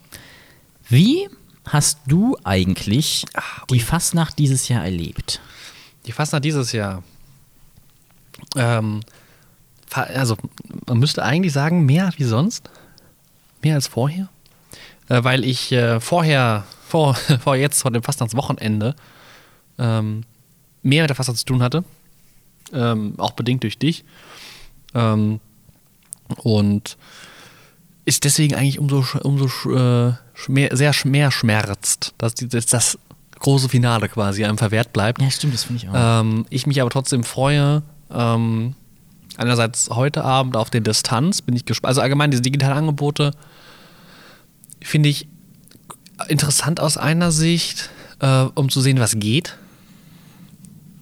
Wie hast du eigentlich Ah, die Fastnacht dieses Jahr erlebt? Die Fastnacht dieses Jahr. Ähm, also, man müsste eigentlich sagen, mehr wie sonst. Mehr als vorher. Äh, weil ich äh, vorher, vor, vor jetzt, vor dem Fastnachtswochenende, ähm, mehr mit der Fastnacht zu tun hatte. Ähm, auch bedingt durch dich. Ähm, und ist deswegen eigentlich umso, umso äh, schmer, sehr mehr schmerzt, dass dass das große Finale quasi einem verwehrt bleibt. Ja, stimmt, das finde ich auch. Ähm, ich mich aber trotzdem freue. Ähm, einerseits heute Abend auf den Distanz bin ich gespannt. Also allgemein diese digitalen Angebote finde ich interessant aus einer Sicht, äh, um zu sehen, was geht.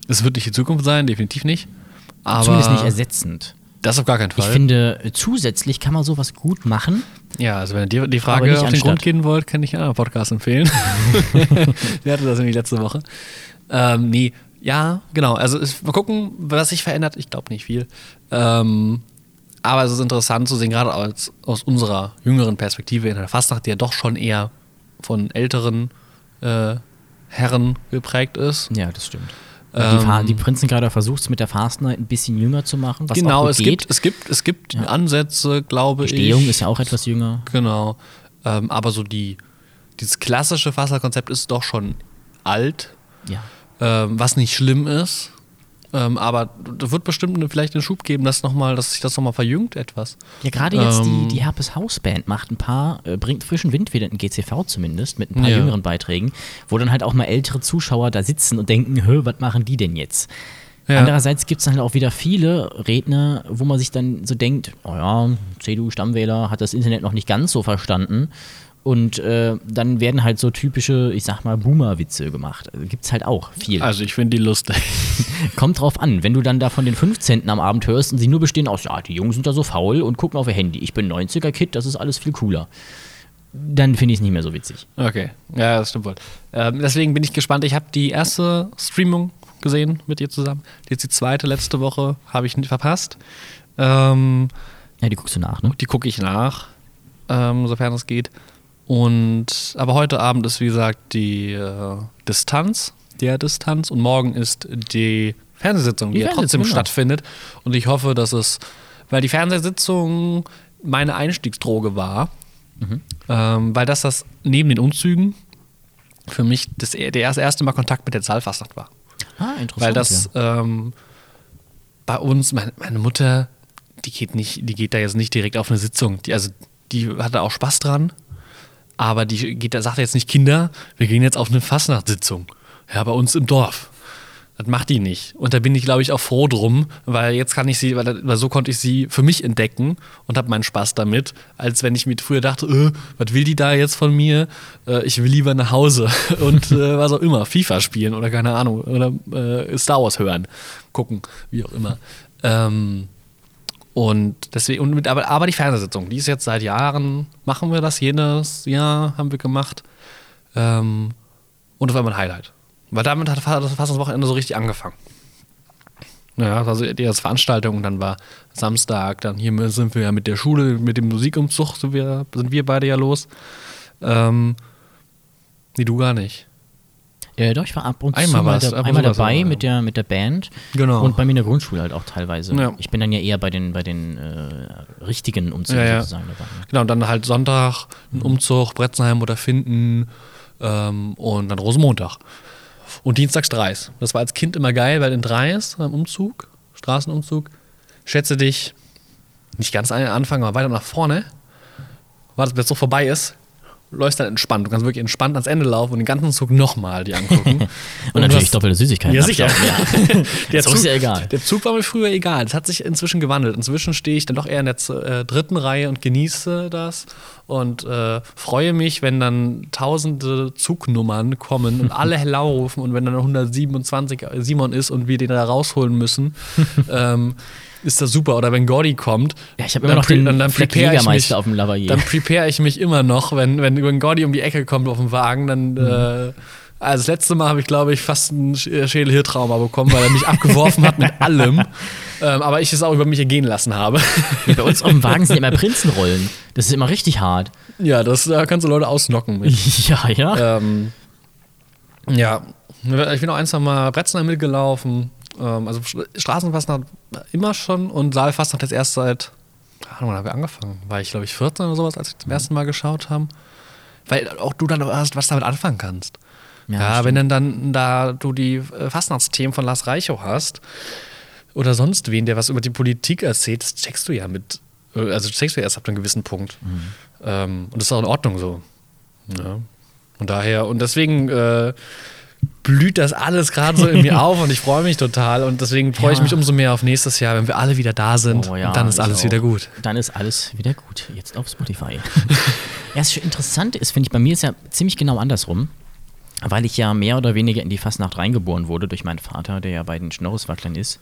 Es wird nicht die Zukunft sein, definitiv nicht. Aber Zumindest nicht ersetzend. Das auf gar keinen Ich Fall. finde, äh, zusätzlich kann man sowas gut machen. ja, also wenn ihr die, die Frage auf den anstatt. Grund gehen wollt, kann ich einen anderen Podcast empfehlen. Der hatte das nämlich letzte Woche. Ähm, nee, ja, genau. Also es, mal gucken, was sich verändert. Ich glaube nicht viel. Ähm, aber es ist interessant zu sehen, gerade als, aus unserer jüngeren Perspektive in der Fastnacht, die ja doch schon eher von älteren äh, Herren geprägt ist. Ja, das stimmt. Ähm, die, die Prinzengrader versucht es mit der Fastnacht ein bisschen jünger zu machen, genau, es gibt, es gibt, es gibt Ansätze, glaube ich. Stehung ist ja auch etwas jünger. Genau. Ähm, aber so die, dieses klassische Fastnacht-Konzept ist doch schon alt, Ja. ähm, was nicht schlimm ist. Ähm, aber da wird bestimmt eine, vielleicht einen Schub geben, dass, noch mal, dass sich das nochmal verjüngt etwas. Ja, gerade jetzt Ähm, die, die Herpes Hausband macht ein paar, äh, bringt frischen Wind wieder in GCV zumindest, mit ein paar Ja. jüngeren Beiträgen, wo dann halt auch mal ältere Zuschauer da sitzen und denken, hö, was machen die denn jetzt? Ja. Andererseits gibt es dann halt auch wieder viele Redner, wo man sich dann so denkt, oh ja, CDU-Stammwähler hat das Internet noch nicht ganz so verstanden. Und äh, dann werden halt so typische, ich sag mal, Boomer-Witze gemacht. Also gibt's halt auch viel. Also ich finde die lustig. Kommt drauf an, wenn du dann da von den 15. am Abend hörst und sie nur bestehen aus, ja, die Jungs sind da so faul und gucken auf ihr Handy. Ich bin 90er-Kid, das ist alles viel cooler. Dann finde ich es nicht mehr so witzig. Okay, ja, das stimmt wohl. Ähm, deswegen bin ich gespannt. Ich habe die erste Streamung gesehen mit dir zusammen. Jetzt die zweite letzte Woche habe ich nicht verpasst. Ähm, Ja, die guckst du nach, ne? die gucke ich nach, ähm, sofern es geht. Und aber heute Abend ist wie gesagt die äh, Distanz, der Distanz und morgen ist die Fernsehsitzung, die, Die ja trotzdem genau. stattfindet. Und ich hoffe, dass es, weil die Fernsehsitzung meine Einstiegsdroge war, Mhm. ähm, weil das das neben den Umzügen für mich das, der erste, Mal Kontakt mit der Saalfastnacht war. Ah, interessant. Weil das ähm, bei uns, meine, meine Mutter, die geht nicht, die geht da jetzt nicht direkt auf eine Sitzung. Die, also die hatte auch Spaß dran, aber die geht, da sagt jetzt nicht Kinder, wir gehen jetzt auf eine Fastnachtssitzung. Ja, bei uns im Dorf. Das macht die nicht. Und da bin ich, glaube ich, auch froh drum, weil jetzt kann ich sie, weil, weil so konnte ich sie für mich entdecken und habe meinen Spaß damit, als wenn ich mir früher dachte, äh, was will die da jetzt von mir? Äh, ich will lieber nach Hause und äh, was auch immer, FIFA spielen oder keine Ahnung, oder äh, Star Wars hören, gucken, wie auch immer. Ähm, und deswegen, und mit, aber, aber die Fernsehsitzung, die ist jetzt seit Jahren, machen wir das jedes Jahr, haben wir gemacht. Ähm, und das war mein Highlight. Weil damit hat das Wochenende so richtig angefangen. Ja, also die erste Veranstaltung dann war Samstag, dann hier sind wir ja mit der Schule, mit dem Musikumzug sind wir, sind wir beide ja los. Ähm, nee, du gar nicht. Ja, doch, ich war ab und zu Einmal mal war's, da, ab einmal zu dabei aber, ja. mit, der, mit der Band. Genau. Und bei mir in der Grundschule halt auch teilweise. Ja. Ich bin dann ja eher bei den, bei den äh, richtigen Umzügen Ja, sozusagen dabei. Genau, und dann halt Sonntag ein Umzug, Bretzenheim oder Finden ähm, und dann Rosenmontag. Und dienstags Dreis. Das war als Kind immer geil, weil in Dreis beim Umzug, Straßenumzug, schätze dich nicht ganz an den Anfang, aber weiter nach vorne, wartest, bis es so vorbei ist, läufst dann entspannt. Du kannst wirklich entspannt ans Ende laufen und den ganzen Zug nochmal die angucken. Und, natürlich das- doppelte Süßigkeiten. Ja, sicher. ja. Der So ist ja egal. Der Zug war mir früher egal. Das hat sich inzwischen gewandelt. Inzwischen stehe ich dann doch eher in der äh, dritten Reihe und genieße das und äh, freue mich, wenn dann tausende Zugnummern kommen und alle Hello rufen und wenn dann 127 Simon ist und wir den da rausholen müssen, ähm, ist das super. Oder wenn Gordy kommt, Ja, ich habe immer noch den dann- dann mich- auf dem Lavalier. dann prepare ich mich immer noch, wenn, wenn, wenn Gordy um die Ecke kommt auf dem Wagen, dann. Mhm. Äh, also das letzte Mal habe ich, glaube ich, fast ein Sch- Schädelhirtrauma bekommen, weil er mich abgeworfen hat mit allem. Ähm, aber ich es auch über mich ergehen lassen habe. Bei uns auf dem Wagen sind immer Prinzenrollen. Das ist immer richtig hart. ja, das da kannst du Leute ausnocken mit. Ja, ja. ähm, ja, ich bin auch ein, zwei Mal Bretzenheim mitgelaufen. Ähm, also Straßenfastnacht immer schon und Saalfastnacht jetzt erst seit, keine Ahnung, wann haben wir angefangen? War ich, glaube ich, 14 oder sowas, als wir zum ersten Mal geschaut haben. Weil auch du dann erst was damit anfangen kannst. Ja, Ja, wenn dann, dann da du die äh, Fastnachtsthemen von Lars Reichow hast oder sonst wen, der was über die Politik erzählt, das checkst du ja mit, äh, also checkst du erst ab einem gewissen Punkt. Mhm. Ähm, und das ist auch in Ordnung so. Ja. Und daher, und deswegen äh, blüht das alles gerade so in mir auf und ich freue mich total und deswegen freue ich Ja. mich umso mehr auf nächstes Jahr, wenn wir alle wieder da sind Oh ja, dann ist ich alles auch. wieder gut. Dann ist alles wieder gut. Jetzt auf Spotify. ja, das Interessante ist, finde ich, bei mir ist ja ziemlich genau andersrum. Weil ich ja mehr oder weniger in die Fastnacht reingeboren wurde durch meinen Vater, der ja bei den Schnorreswacklern ist,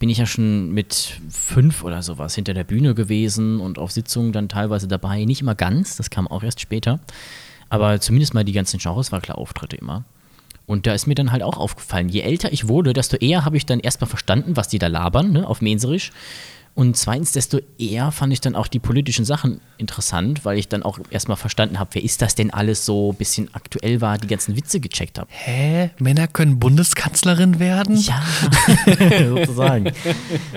bin ich ja schon mit fünf oder sowas hinter der Bühne gewesen und auf Sitzungen dann teilweise dabei. Nicht immer ganz, das kam auch erst später. Aber zumindest mal die ganzen Schnorreswackler-Auftritte immer. Und da ist mir dann halt auch aufgefallen, je älter ich wurde, desto eher habe ich dann erstmal verstanden, was die da labern, ne, auf Menserisch. Und zweitens, desto eher fand ich dann auch die politischen Sachen interessant, weil ich dann auch erstmal verstanden habe, wer ist das denn alles so ein bisschen aktuell war, die ganzen Witze gecheckt habe. Hä? Männer können Bundeskanzlerin werden? Ja, sozusagen.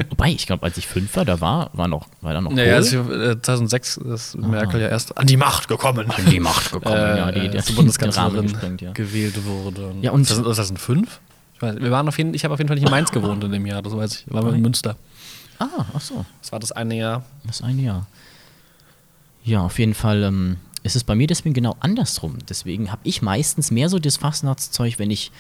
Wobei, ich glaube, als ich fünf war, da war, war, noch, war da noch Naja, also, äh, 2006 ist Merkel ja erst an die Macht gekommen. in die Macht gekommen, ja, die, äh, die, als die Bundeskanzlerin ja. gewählt wurde. Ja, und- 2005? Ich, weiß, wir waren auf jeden, ich habe auf jeden Fall nicht in Mainz gewohnt in dem Jahr, das weiß ich. Wir waren in Münster. Ah, ach so. Das war das eine Jahr. Das eine Jahr. Ja, auf jeden Fall ähm, ist es bei mir deswegen genau andersrum. Deswegen habe ich meistens mehr so das Fastnachtszeug, wenn ich,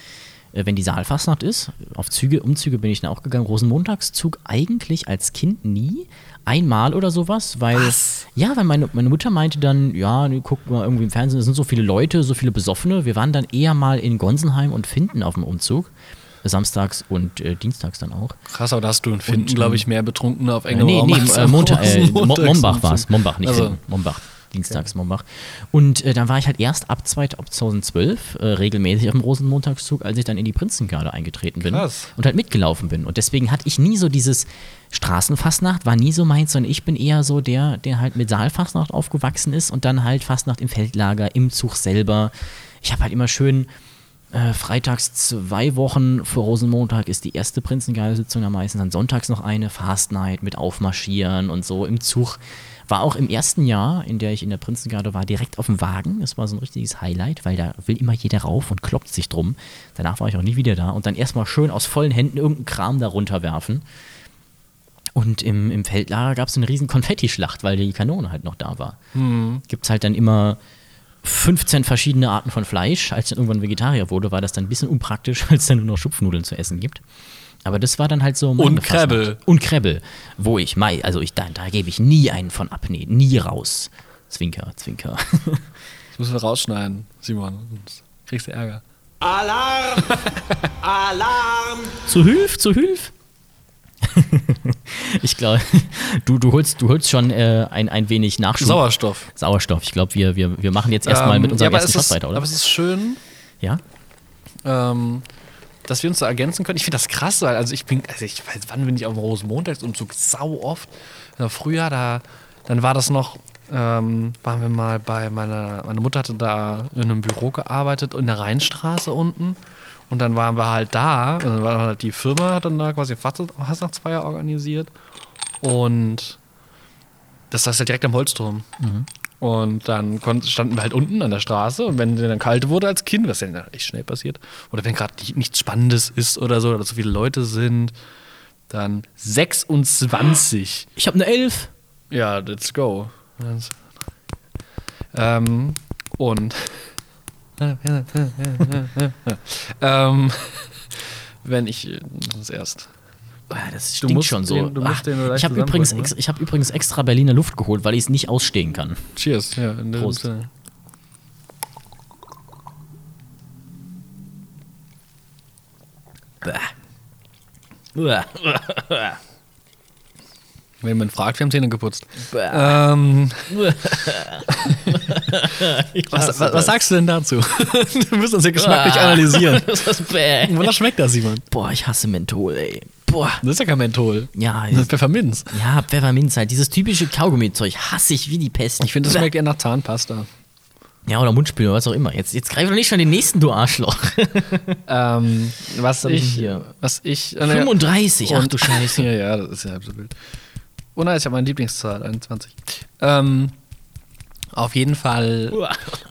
äh, wenn die Saalfastnacht ist. Auf Züge, Umzüge bin ich dann auch gegangen. Rosenmontagszug eigentlich als Kind nie. Einmal oder sowas, weil. Was? Ja, weil meine, meine Mutter meinte dann, ja, guck mal irgendwie im Fernsehen, es sind so viele Leute, so viele Besoffene. Wir waren dann eher mal in Gonsenheim und Finden auf dem Umzug. Samstags und äh, dienstags dann auch. Krass, aber da hast du in Finden, Und, glaube ich, mehr Betrunkene auf engem Nee, Raum nee, äh, Montag, äh, Mombach war es. Mombach, nicht Also, Finden. Mombach. Dienstags Mombach. Und äh, dann war ich halt erst ab 2012 äh, regelmäßig auf dem Rosenmontagszug, als ich dann in die Prinzengarde eingetreten bin Krass. und halt mitgelaufen bin. Und deswegen hatte ich nie so dieses Straßenfastnacht, war nie so meins, sondern ich bin eher so der, der halt mit Saalfastnacht aufgewachsen ist und dann halt Fastnacht im Feldlager, im Zug selber. Ich habe halt immer schön Äh, freitags zwei Wochen vor Rosenmontag ist die erste Prinzengarde-Sitzung am meisten, dann sonntags noch eine Fast Night mit Aufmarschieren und so im Zug. War auch im ersten Jahr, in der ich in der Prinzengarde war, direkt auf dem Wagen. Das war so ein richtiges Highlight, weil da will immer jeder rauf und kloppt sich drum. Danach war ich auch nie wieder da. Und dann erstmal schön aus vollen Händen irgendeinen Kram da runterwerfen. Und im, im Feldlager gab es eine riesen Konfettischlacht, weil die Kanone halt noch da war. Gibt es halt dann immer 15 verschiedene Arten von Fleisch. Als ich dann irgendwann Vegetarier wurde, war das dann ein bisschen unpraktisch, als es dann nur noch Schupfnudeln zu essen gibt. Aber das war dann halt so. Und Krebbel. Und Krebbel. Wo ich, mei, also ich, da, da gebe ich nie einen von ab. Nee, nie raus. Zwinker, Zwinker. Das müssen wir rausschneiden, Simon. Sonst kriegst du Ärger. Alarm! Alarm! zu Hilf, zu Hilf. Ich glaube, du, du, holst, du holst schon äh, ein, ein wenig Nachschub. Sauerstoff. Sauerstoff. Ich glaube, wir, wir, wir machen jetzt erstmal Ähm, mit unserem ja, ersten Shot ist, weiter, oder? Aber es ist schön, ja? ähm, dass wir uns da ergänzen können. Ich finde das krass, weil also ich bin, also ich weiß, wann bin ich auf dem Rosenmontagsumzug? Sau oft. Also früher, da, dann war das noch, ähm, waren wir mal bei meiner, meine Mutter hatte da in einem Büro gearbeitet in der Rheinstraße unten. Und dann waren wir halt da, und dann war halt die Firma, hat dann da quasi Fastnachtsfeier organisiert. Und das ist halt direkt am Holzturm. Und dann standen wir halt unten an der Straße und wenn es dann kalt wurde als Kind, was ja dann echt schnell passiert, oder wenn gerade nicht- nichts Spannendes ist oder so, oder so viele Leute sind, dann 26. Ich habe eine Elf. Ja, let's go. Ähm, und ähm, wenn ich das erst. Ah, Das Du stinkt musst schon so. den- musst Ah, ich habe übrigens, ex, ich hab übrigens extra Berliner Luft geholt, weil ich es nicht ausstehen kann. Cheers. Ja, in Prost. Sinne. Wenn man fragt, wir haben Zähne geputzt. Ähm, was, was, was sagst du denn dazu? du müsst uns ja geschmacklich analysieren. das ist bäh. Wonach schmeckt das, Simon? Boah, ich hasse Menthol, ey. Boah. Das ist ja kein Menthol. Ja, Das ist Pfefferminz. ja, Pfefferminz halt. Dieses typische Kaugummi-Zeug hasse ich wie die Pest. Ich finde, das schmeckt eher nach Zahnpasta. Ja, oder Mundspül oder was auch immer. Jetzt, jetzt greif doch nicht schon den nächsten, du Arschloch. Ähm, was ich hier? was ich, äh, 35, ach Und- du Scheiße. ja, ja, das ist ja halb so wild. Oh nein, ich habe meine Lieblingszahl, 21. Ähm, auf jeden Fall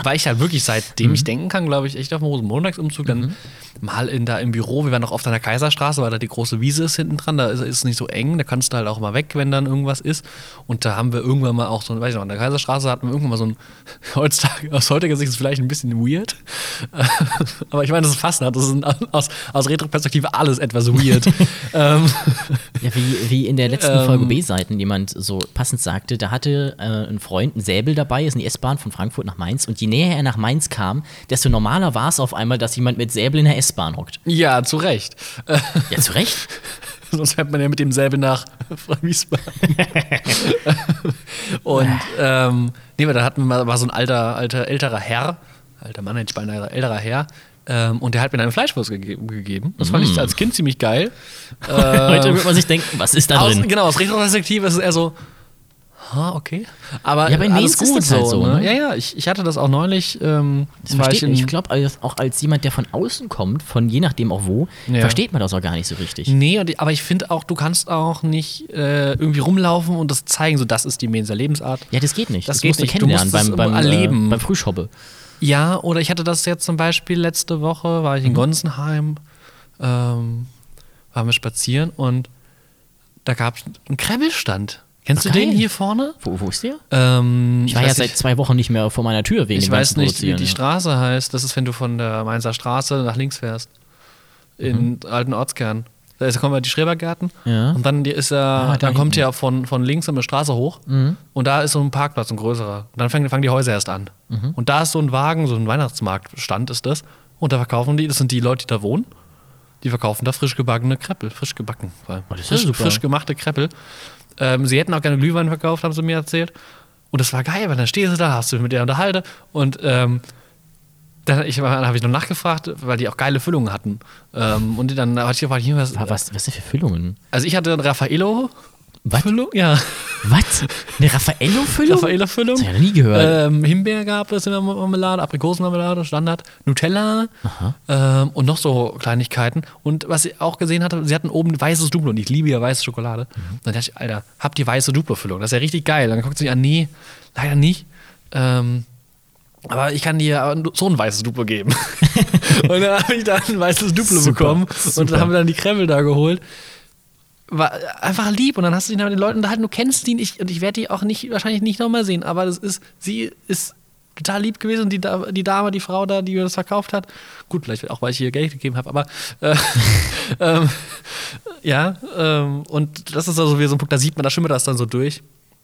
war ich halt wirklich, seitdem Mhm. ich denken kann, glaube ich, echt auf dem Rosenmontagsumzug. Dann mal in, da im Büro, wir waren noch oft an der Kaiserstraße, weil da die große Wiese ist hinten dran, da ist es nicht so eng, da kannst du halt auch mal weg, wenn dann irgendwas ist. Und da haben wir irgendwann mal auch so, weiß ich noch, an der Kaiserstraße hatten wir irgendwann mal so ein, heutzutage, aus heutiger Sicht ist es vielleicht ein bisschen weird, aber ich meine, das ist fast, das ist ein, aus, aus Retro-Perspektive alles etwas weird. ähm, Ja, wie, wie in der letzten Ähm. Folge B-Seiten jemand so passend sagte, da hatte äh, ein Freund ein Säbel dabei, ist in die S-Bahn von Frankfurt nach Mainz und je näher er nach Mainz kam, desto normaler war es auf einmal, dass jemand mit Säbel in der S-Bahn hockt. ja, zu Recht. Ja, zu Recht. Sonst fährt man ja mit demselben nach Wiesbaden. und ähm, nee, da hatten wir mal, war so ein alter, alter, älterer Herr, alter Mann, beinahe gesagt, älterer Herr, ähm, und der hat mir eine Fleischwurst gegeben. gegeben. Das fand ich als Kind ziemlich geil. Heute wird man sich denken, was ist da Aus, drin? genau, aus Retroperspektive ist es eher so, ha, okay. Aber, Ja, bei alles Mainz ist gut das halt so, ne? ne? Ja, ja, ich, ich hatte das auch neulich. Ähm, Das versteht ich, ich glaube, auch als jemand, der von außen kommt, von je nachdem auch wo, Ja. versteht man das auch gar nicht so richtig. Nee, und- aber ich finde auch, du kannst auch nicht äh, irgendwie rumlaufen und das zeigen, so das ist die Mainzer Lebensart. Ja, das geht nicht. Das Das, geht musst nicht. du Du kennenlernen musst es beim, beim, erleben. Äh, beim Frühschobbe. Ja, oder ich hatte das jetzt zum Beispiel letzte Woche, war ich in Gonsenheim, ähm, waren wir spazieren und da gab es einen Krebbelstand. Kennst Ach, du den geil. hier vorne? Wo, wo ist der? Ähm, Ich war ja weiß seit nicht- zwei Wochen nicht mehr vor meiner Tür wegen Ich weiß nicht, wie die ja. Straße heißt. Das ist, wenn du von der Mainzer Straße nach links fährst. In alten Ortskern. Da ist, kommen wir die Schrebergärten. Mhm. Ja. Und dann ist er, Ah, da dann kommt. Mhm. ja von, von links eine Straße hoch. Und da ist so ein Parkplatz, ein größerer. Und dann fangen, fangen die Häuser erst an. Mhm. Und da ist so ein Wagen, so ein Weihnachtsmarktstand ist das. Und da verkaufen die, das sind die Leute, die da wohnen. Die verkaufen da frisch gebackene Kreppel. Frisch gebacken. Oh, das ist ja frisch, super. frisch gemachte Kreppel. Ähm, sie hätten auch gerne Glühwein verkauft, haben sie mir erzählt. Und das war geil, weil dann stehst du da, hast du mit der unterhalten und ähm, dann, ich, dann habe ich noch nachgefragt, weil die auch geile Füllungen hatten. Ähm, und dann habe ich gefragt, hier was, Was, sind für Füllungen? Also ich hatte ein Raffaello Was? Füllung? Ja. Was? Eine Raffaello-Füllung? Raffaello-Füllung. Das hab ich ja noch nie gehört. Ähm, Himbeer gab es in der Marmelade, Aprikosenmarmelade, Standard, Nutella ähm, und noch so Kleinigkeiten. Und was ich auch gesehen hatte, sie hatten oben weißes Duplo und ich liebe ja weiße Schokolade. Mhm. Dann dachte ich, Alter, habt ihr weiße Duplo-Füllung? Das ist ja richtig geil. Dann guckt sie an, nee, leider nicht. Ähm, aber ich kann dir so ein weißes Duplo geben. und dann habe ich da ein weißes Duplo Super, bekommen und super. dann haben wir dann die Kreml da geholt. War einfach lieb und dann hast du dich mit den Leuten unterhalten, du kennst die nicht und ich werde die auch nicht, wahrscheinlich nicht nochmal sehen, aber das ist, sie ist total lieb gewesen, die, Da- die Dame, die Frau da, die mir das verkauft hat. Gut, vielleicht auch, weil ich ihr Geld gegeben habe, aber äh, ähm, ja, ähm, und das ist also wieder so ein Punkt, da sieht man, da schimmert das dann so durch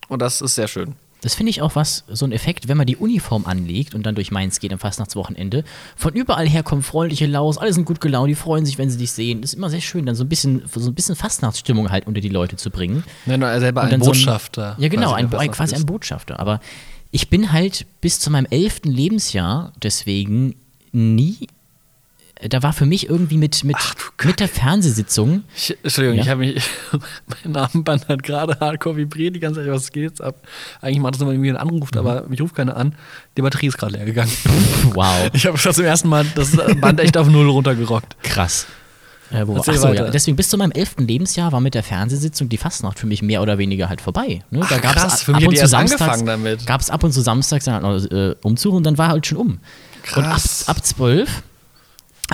und das ist sehr schön. Das finde ich auch was, so ein Effekt, wenn man die Uniform anlegt und dann durch Mainz geht am Fastnachtswochenende. Von überall her kommen freundliche Laus, alle sind gut gelaunt, die freuen sich, wenn sie dich sehen. Das ist immer sehr schön, dann so ein bisschen, so ein bisschen Fastnachtsstimmung halt unter die Leute zu bringen. Ja, nur selber ein dann so ein- Botschafter. Ja, genau, quasi, ein, quasi ein Botschafter. Aber ich bin halt bis zu meinem elften Lebensjahr deswegen nie. Da war für mich irgendwie mit, mit, mit der Fernsehsitzung. Ich, Entschuldigung, Ja? ich habe mich. mein Armband hat gerade hardcore vibriert die ganze Zeit. Was geht jetzt ab? Eigentlich macht das immer, wenn jemand anruft, Mhm. aber mich ruft keiner an. Die Batterie ist gerade leer gegangen. Wow, Ich habe schon zum ersten Mal das Band echt auf Null runtergerockt. krass. Äh, wo, achso, ja. weiter. Deswegen bis zu meinem elften Lebensjahr war mit der Fernsehsitzung die Fastnacht für mich mehr oder weniger halt vorbei. Ne? Ach, gab's krass, für mich ab und zu samstags. Gab es ab und zu samstags dann halt noch, äh, Umzug und dann war halt schon um. Und ab, Krass. ab 12, ab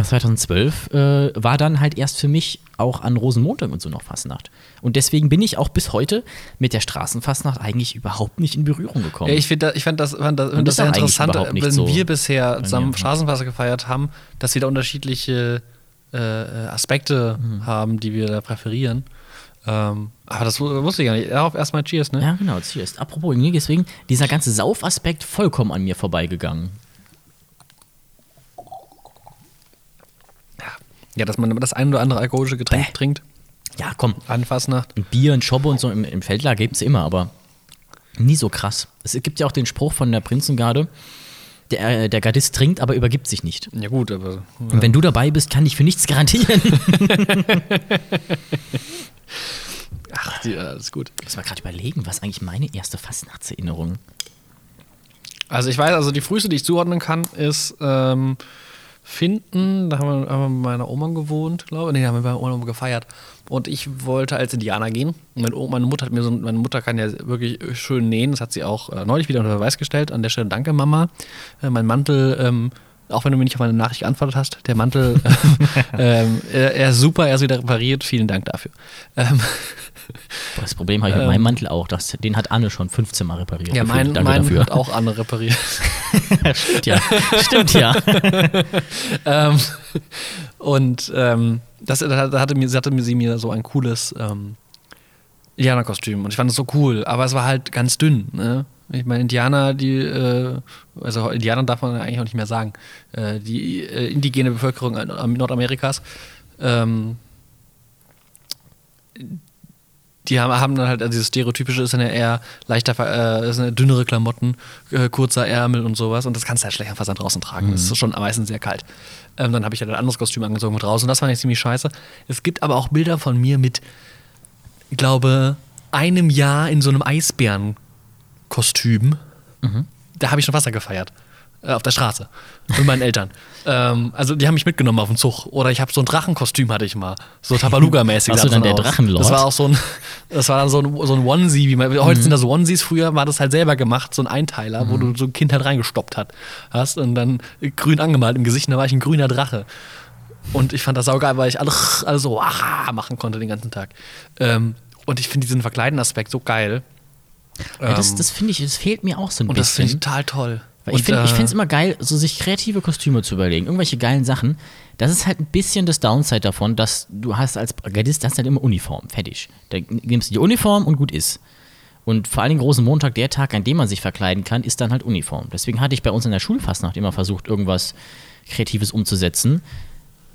2012, äh, war dann halt erst für mich auch an Rosenmontag und so noch Fastnacht. Und deswegen bin ich auch bis heute mit der Straßenfastnacht eigentlich überhaupt nicht in Berührung gekommen. Ja, ich finde ich fand das, fand das, fand das sehr interessant, wenn so wir bisher zusammen ja. Straßenfasser gefeiert haben, dass wir da unterschiedliche äh, äh, Aspekte Mhm. haben, die wir da präferieren. Ähm, aber das wu- wusste ich gar nicht. Darauf erstmal Cheers, ne? ja, genau, cheers. Apropos, deswegen dieser ganze Saufaspekt vollkommen an mir vorbeigegangen. Ja, dass man das ein oder andere alkoholische Getränk Bäh. trinkt Ja, komm, an Fastnacht. ein Bier, ein Schobbe und so im, im Feldlager gibt es immer, aber nie so krass. Es gibt ja auch den Spruch von der Prinzengarde, der, äh, der Gardist trinkt, aber übergibt sich nicht. Ja gut, aber Und wenn du dabei bist, kann ich für nichts garantieren. ach, die, alles gut. Ich muss mal gerade überlegen, was eigentlich meine erste Fastnachtserinnerung Also ich weiß, also die früheste, die ich zuordnen kann, ist ähm, Finden. Da haben wir, haben wir mit meiner Oma gewohnt, glaube ich. Nee, da haben wir bei meiner Oma gefeiert. Und ich wollte als Indianer gehen. Meine, Oma, meine Mutter hat mir so, meine Mutter kann ja wirklich schön nähen. Das hat sie auch äh, neulich wieder unter Beweis gestellt. An der Stelle danke, Mama. Äh, mein Mantel, ähm, auch wenn du mir nicht auf meine Nachricht geantwortet hast, der Mantel, ähm, er, er ist super, er ist wieder repariert. Vielen Dank dafür. Ähm, Boah, Das Problem habe ich mit Ähm. meinem Mantel auch. Das, den hat Anne schon 15 Mal repariert. ja, mein, Danke mein dafür. hat auch Anne repariert. Stimmt ja. Stimmt ja. ähm, und ähm, das, da hatte, mir, hatte sie mir so ein cooles ähm, Indianerkostüm und ich fand es so cool, aber es war halt ganz dünn. Ne? Ich meine, Indianer, die, äh, also Indianer darf man eigentlich auch nicht mehr sagen, äh, die äh, indigene Bevölkerung Nordamerikas, ähm, die haben, haben dann halt, also dieses Stereotypische ist dann ja eher leichter, äh, ist eine dünnere Klamotten, äh, kurzer Ärmel und sowas. Und das kannst du halt schlecht einfach dann draußen tragen. Das ist schon meistens sehr kalt. Ähm, dann habe ich halt ein anderes Kostüm angezogen mit und das fand ich ziemlich scheiße. Es gibt aber auch Bilder von mir mit, ich glaube, einem Jahr in so einem Eisbärenkostüm. Da habe ich schon Wasser gefeiert. Äh, auf der Straße. Mit meinen Eltern. Ähm, also die haben mich mitgenommen auf den Zug. Oder ich habe so ein Drachenkostüm hatte ich mal. So Tabaluga-mäßig. Warst du dann das der aus. Drachenlord? Das war auch so ein, das war dann so ein, so ein Onesie, wie man, heute sind das Onesies, früher war das halt selber gemacht, so ein Einteiler, wo du so ein Kind halt reingestoppt hat, hast und dann grün angemalt im Gesicht, und da war ich ein grüner Drache. Und ich fand das saugeil, weil ich alles, alles so aha machen konnte den ganzen Tag. Ähm, und ich finde diesen Verkleiden-Aspekt so geil. Ja das Ähm, das finde ich, das fehlt mir auch so ein und das finde ich bisschen. total toll. Weil ich Und, finde äh, es immer geil, so sich kreative Kostüme zu überlegen, irgendwelche geilen Sachen. Das ist halt ein bisschen das Downside davon, dass du hast als Gardist hast halt immer Uniform, fertig. Da nimmst du die Uniform und gut ist. Und vor allem großen Montag, der Tag, an dem man sich verkleiden kann, ist dann halt Uniform. Deswegen hatte ich bei uns in der Schulfastnacht immer versucht, irgendwas Kreatives umzusetzen.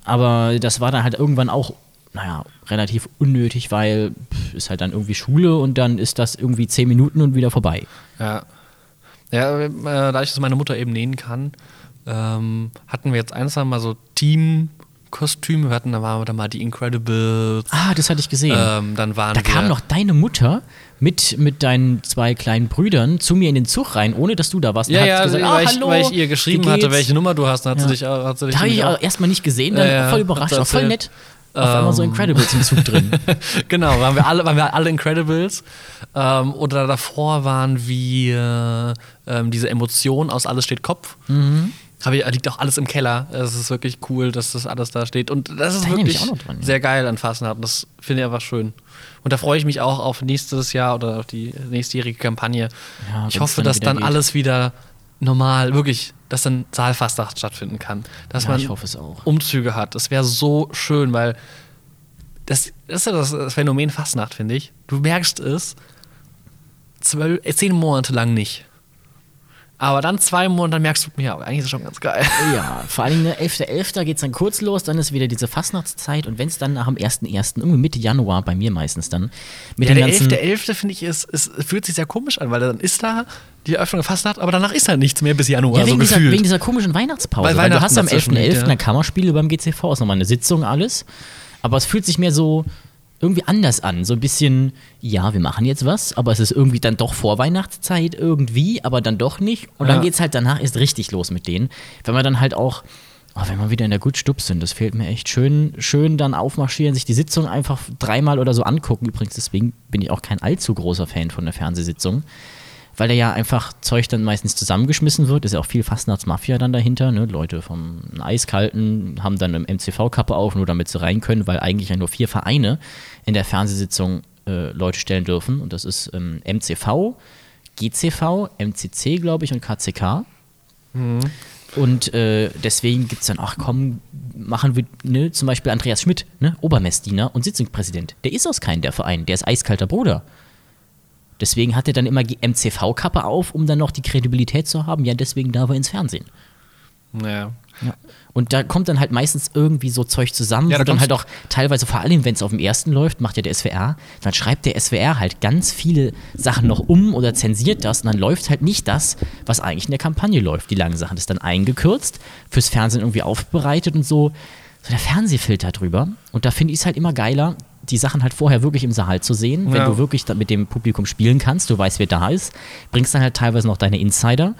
Aber das war dann halt irgendwann auch, naja, relativ unnötig, weil pff, ist halt dann irgendwie Schule und dann ist das irgendwie zehn Minuten und wieder vorbei. Ja. Ja, äh, da ich das meine Mutter eben nähen kann, ähm, hatten wir jetzt ein, zwei Mal so Kostüme. Wir hatten, da waren wir mal die Incredibles. Ah, das hatte ich gesehen. Ähm, dann waren da kam noch deine Mutter mit, mit deinen zwei kleinen Brüdern zu mir in den Zug rein, ohne dass du da warst. und Ja, hat ja, gesagt, weil, ah, ich, hallo, weil ich ihr geschrieben hatte, welche Nummer du hast. Dann hat Ja. sie dich, hat sie dich Da habe ich auch erstmal nicht gesehen, dann Ja, ja, voll überrascht, auch voll nett. Auf einmal so Ähm. Incredibles im Zug drin. genau, waren wir alle, waren wir alle Incredibles. Ähm, oder davor waren wir ähm, diese Emotion aus Alles steht Kopf. Mhm. Hab ich, liegt auch alles im Keller. Es ist wirklich cool, dass das alles da steht. Und das ist Da wirklich dran, ja. sehr geil an Fastnacht. Das finde ich einfach schön. Und da freue ich mich auch auf nächstes Jahr oder auf die nächstjährige Kampagne. Ja, ich hoffe, dass dann geht. alles wieder normal, wirklich, dass dann Saalfastnacht stattfinden kann. Dass Ja, man ich hoffe es auch. Umzüge hat. Das wäre so schön, weil das, das ist ja das, Phänomen Fastnacht, finde ich. Du merkst es zwölf, äh, zehn Monate lang nicht. Aber dann zwei Monate, dann merkst du, ja, eigentlich ist es schon ganz geil. Ja, vor allem ne, 11.11. geht es dann kurz los, dann ist wieder diese Fastnachtszeit und wenn es dann nach dem 1.1., irgendwie Mitte Januar, bei mir meistens dann, mit Ja, den der ganzen 11.11. finde ich, ist, ist, fühlt sich sehr komisch an, weil dann ist da die Eröffnung Fastnacht, aber danach ist da nichts mehr bis Januar, Ja, so wegen, dieser, gefühlt. wegen dieser komischen Weihnachtspause. Weil Weil, du hast am dazwischen 11.11. liegt, ja. eine Kammerspiele beim GCV, ist nochmal eine Sitzung, alles. Aber es fühlt sich mehr so irgendwie anders an. So ein bisschen, ja, wir machen jetzt was, aber es ist irgendwie dann doch Vorweihnachtszeit irgendwie, aber dann doch nicht. Und Ja. dann geht es halt danach erst richtig los mit denen. Wenn wir dann halt auch. Oh, wenn wir wieder in der Good Stub sind, das fehlt mir echt. Schön, schön dann aufmarschieren, sich die Sitzung einfach dreimal oder so angucken. Übrigens, deswegen bin ich auch kein allzu großer Fan von der Fernsehsitzung weil da ja einfach Zeug dann meistens zusammengeschmissen wird. Ist ja auch viel Fastnachtsmafia dann dahinter. Ne? Leute vom Eiskalten haben dann eine MCV-Kappe auf, nur damit sie rein können, weil eigentlich ja nur vier Vereine in der Fernsehsitzung äh, Leute stellen dürfen. Und das ist ähm, MCV, GCV, MCC, glaube ich, und KCK. Und äh, deswegen gibt es dann, ach komm, machen wir, ne, zum Beispiel Andreas Schmidt, ne, Obermessdiener und Sitzungspräsident. Der ist aus keinem der Verein, der ist eiskalter Bruder. Deswegen hat er dann immer die MCV-Kappe auf, um dann noch die Kredibilität zu haben. Ja, deswegen darf er ins Fernsehen. ja. Ja. Und da kommt dann halt meistens irgendwie so Zeug zusammen, Ja, da wo dann halt auch teilweise, vor allem wenn es auf dem ersten läuft, macht ja der SWR, dann schreibt der SWR halt ganz viele Sachen noch um oder zensiert das und dann läuft halt nicht das, was eigentlich in der Kampagne läuft. Die langen Sachen das ist dann eingekürzt, fürs Fernsehen irgendwie aufbereitet und so, so der Fernsehfilter drüber. Und da finde ich es halt immer geiler, die Sachen halt vorher wirklich im Saal zu sehen, wenn Ja. du wirklich mit dem Publikum spielen kannst, du weißt, wer da ist, bringst dann halt teilweise noch deine Insider.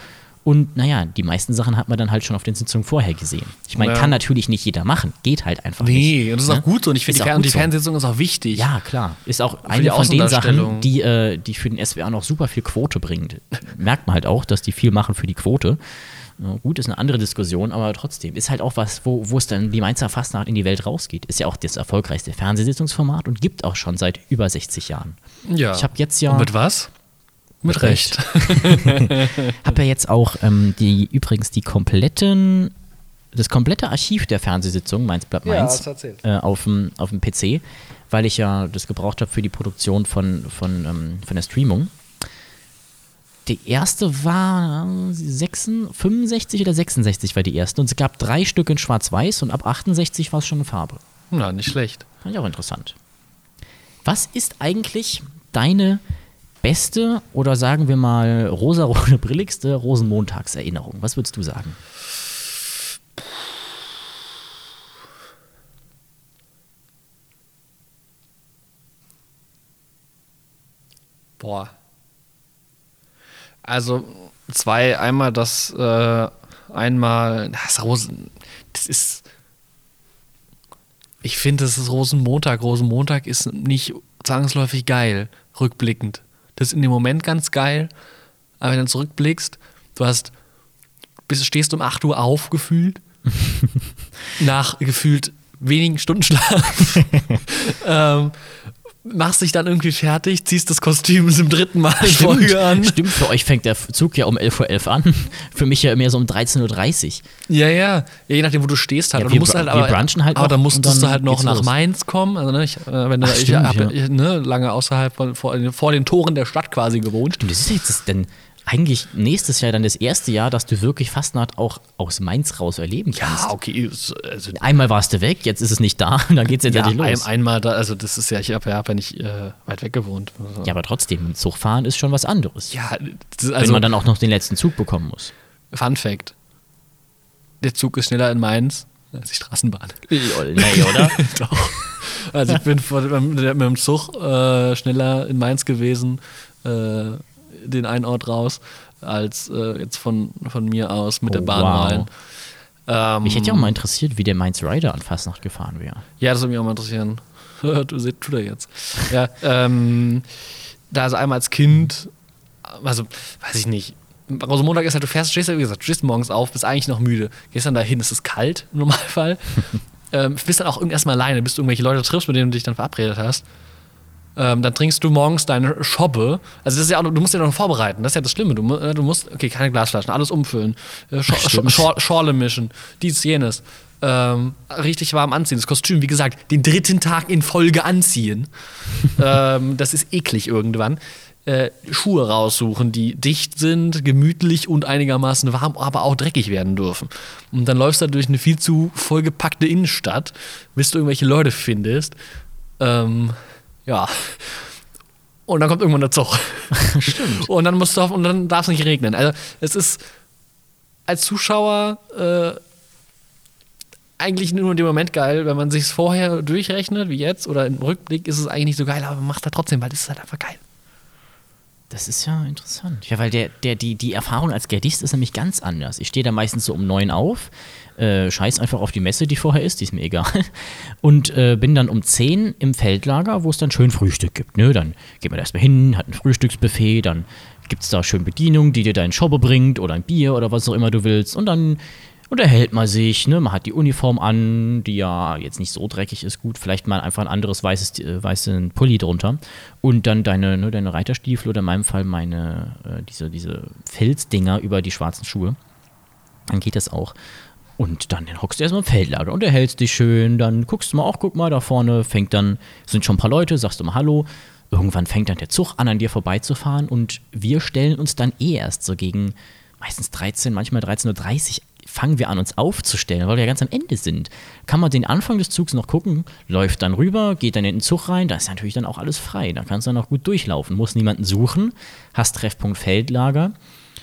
Und naja, die meisten Sachen hat man dann halt schon auf den Sitzungen vorher gesehen. Ich meine, Ja. kann natürlich nicht jeder machen. Geht halt einfach nicht. Nee, und das ist ne? auch gut so. Und ich finde, die, die so. Fernsitzung ist auch wichtig. Ja, klar. Ist auch eine von den. Sachen, die, äh, die für den SWR noch super viel Quote bringt. Merkt man halt auch, dass die viel machen für die Quote. Ja, gut, ist eine andere Diskussion, aber trotzdem ist halt auch was, wo, wo es dann die Mainzer Fastnacht in die Welt rausgeht. Ist ja auch das erfolgreichste Fernsehsitzungsformat und gibt auch schon seit über 60 Jahren. ja. Ich habe jetzt ja. Und mit was? Mit, Mit Recht. Habe ja jetzt auch ähm, die übrigens die kompletten das komplette Archiv der Fernsehsitzung Mainz bleibt Ja, Mainz erzählt. äh, auf dem auf dem PC, weil ich ja das gebraucht habe für die Produktion von von ähm, von der Streamung. Die erste war äh, 66, 65 oder 66 war die erste und es gab drei Stück in Schwarz-Weiß und ab 68 war es schon in Farbe. Na, nicht schlecht. Fand ich auch interessant. Was ist eigentlich deine beste oder sagen wir mal rosarote brilligste Rosenmontagserinnerung? Was würdest du sagen? Boah. Also zwei, einmal das, äh, einmal, das Rosen, das ist, ich finde, das ist Rosenmontag. Rosenmontag ist nicht zwangsläufig geil, rückblickend. Das ist in dem Moment ganz geil, aber wenn du zurückblickst, du hast, bist, stehst um 8 Uhr auf, gefühlt, nach gefühlt wenigen Stunden Schlaf. ähm, machst dich dann irgendwie fertig, ziehst das Kostüm zum dritten Mal in Folge an. Stimmt, für euch fängt der Zug ja um 11.11 Uhr an. Für mich ja mehr so um 13.30 Uhr. Ja, ja, ja. Je nachdem, wo du stehst halt. Ja, Und wir du musst halt aber, brunchen halt aber dann musstest dann du halt noch nach los. Mainz kommen. Also, ne, ich, äh, wenn du, Ach, ich stimmt, habe ja. ne, lange außerhalb von, vor, vor den Toren der Stadt quasi gewohnt. Das ist jetzt das denn eigentlich nächstes Jahr dann das erste Jahr, dass du wirklich Fastnacht auch aus Mainz raus erleben kannst. okay. ist- Also, Einmal warst du weg, jetzt ist es nicht da und dann geht es ja, endlich ein, los. einmal da, also das ist ja, ich habe ja, hab ja nicht äh, weit weg gewohnt. Also, ja, aber trotzdem, Zug fahren ist schon was anderes. ja das ist wenn also man dann auch noch den letzten Zug bekommen muss. Fun Fact: Der Zug ist schneller in Mainz ist die Straßenbahn. Lol, nee, oder? Doch. Also ich bin vor, mit, mit dem Zug äh, schneller in Mainz gewesen, äh, den einen Ort raus, als äh, jetzt von, von mir aus mit Oh, der Bahn wow. rein. Ähm, Mich hätte ja auch mal interessiert, wie der Mainz Rider an Fastnacht gefahren wäre. Ja, das würde mich auch mal interessieren. du seht, tut er jetzt. Ja, ähm, da also einmal als Kind, also weiß ich nicht. Rosenmontag ist halt, du fährst, stehst wie gesagt, stehst morgens auf, bist eigentlich noch müde. Gehst dann dahin, es ist kalt im Normalfall. ähm, bist dann auch erstmal alleine, bis du irgendwelche Leute triffst, mit denen du dich dann verabredet hast. Ähm, dann trinkst du morgens deine Schobbe. Also das ist ja auch, du musst ja noch vorbereiten. Das ist ja das Schlimme. Du, äh, du musst, okay, keine Glasflaschen, alles umfüllen, Schor Stimmt. Schor Schorle mischen, dies, jenes. Ähm, richtig warm anziehen. Das Kostüm, wie gesagt, den dritten Tag in Folge anziehen. ähm, das ist eklig irgendwann. Äh, Schuhe raussuchen, die dicht sind, gemütlich und einigermaßen warm, aber auch dreckig werden dürfen. Und dann läufst du durch eine viel zu vollgepackte Innenstadt, bis du irgendwelche Leute findest. Ähm, ja. Und dann kommt irgendwann der Zug. Stimmt. Und dann musst du und dann darf es nicht regnen. Also es ist als Zuschauer äh, eigentlich nur in dem Moment geil, wenn man sich es vorher durchrechnet, wie jetzt, oder im Rückblick ist es eigentlich nicht so geil, aber man macht es trotzdem, weil das ist halt einfach geil. Das ist ja interessant. Ja, weil der, der, die, die Erfahrung als Gardist ist nämlich ganz anders. Ich stehe da meistens so um neun auf, äh, scheiß einfach auf die Messe, die vorher ist, die ist mir egal. Und äh, bin dann um zehn im Feldlager, wo es dann schön Frühstück gibt. Ne? Dann geht man erstmal hin, hat ein Frühstücksbuffet, dann gibt es da schön Bedienung, die dir deinen Schobbe bringt oder ein Bier oder was auch immer du willst. Und dann unterhält man sich, ne? Man hat die Uniform an, die ja jetzt nicht so dreckig ist, gut, vielleicht mal einfach ein anderes weißes, äh, weißen Pulli drunter. Und dann deine, ne, deine Reiterstiefel oder in meinem Fall meine, äh, diese, diese Filzdinger über die schwarzen Schuhe. Dann geht das auch. Und dann hockst du erstmal im Feldlager, unterhältst dich schön, dann guckst du mal auch, guck mal, da vorne fängt dann, sind schon ein paar Leute, sagst du mal Hallo. Irgendwann fängt dann der Zug an, an dir vorbeizufahren und wir stellen uns dann eh erst so gegen meistens 13, manchmal 13.30 Uhr fangen wir an, uns aufzustellen, weil wir ja ganz am Ende sind. Kann man den Anfang des Zugs noch gucken, läuft dann rüber, geht dann in den Zug rein, da ist natürlich dann auch alles frei. Da kannst du dann auch gut durchlaufen, musst niemanden suchen, hast Treffpunkt Feldlager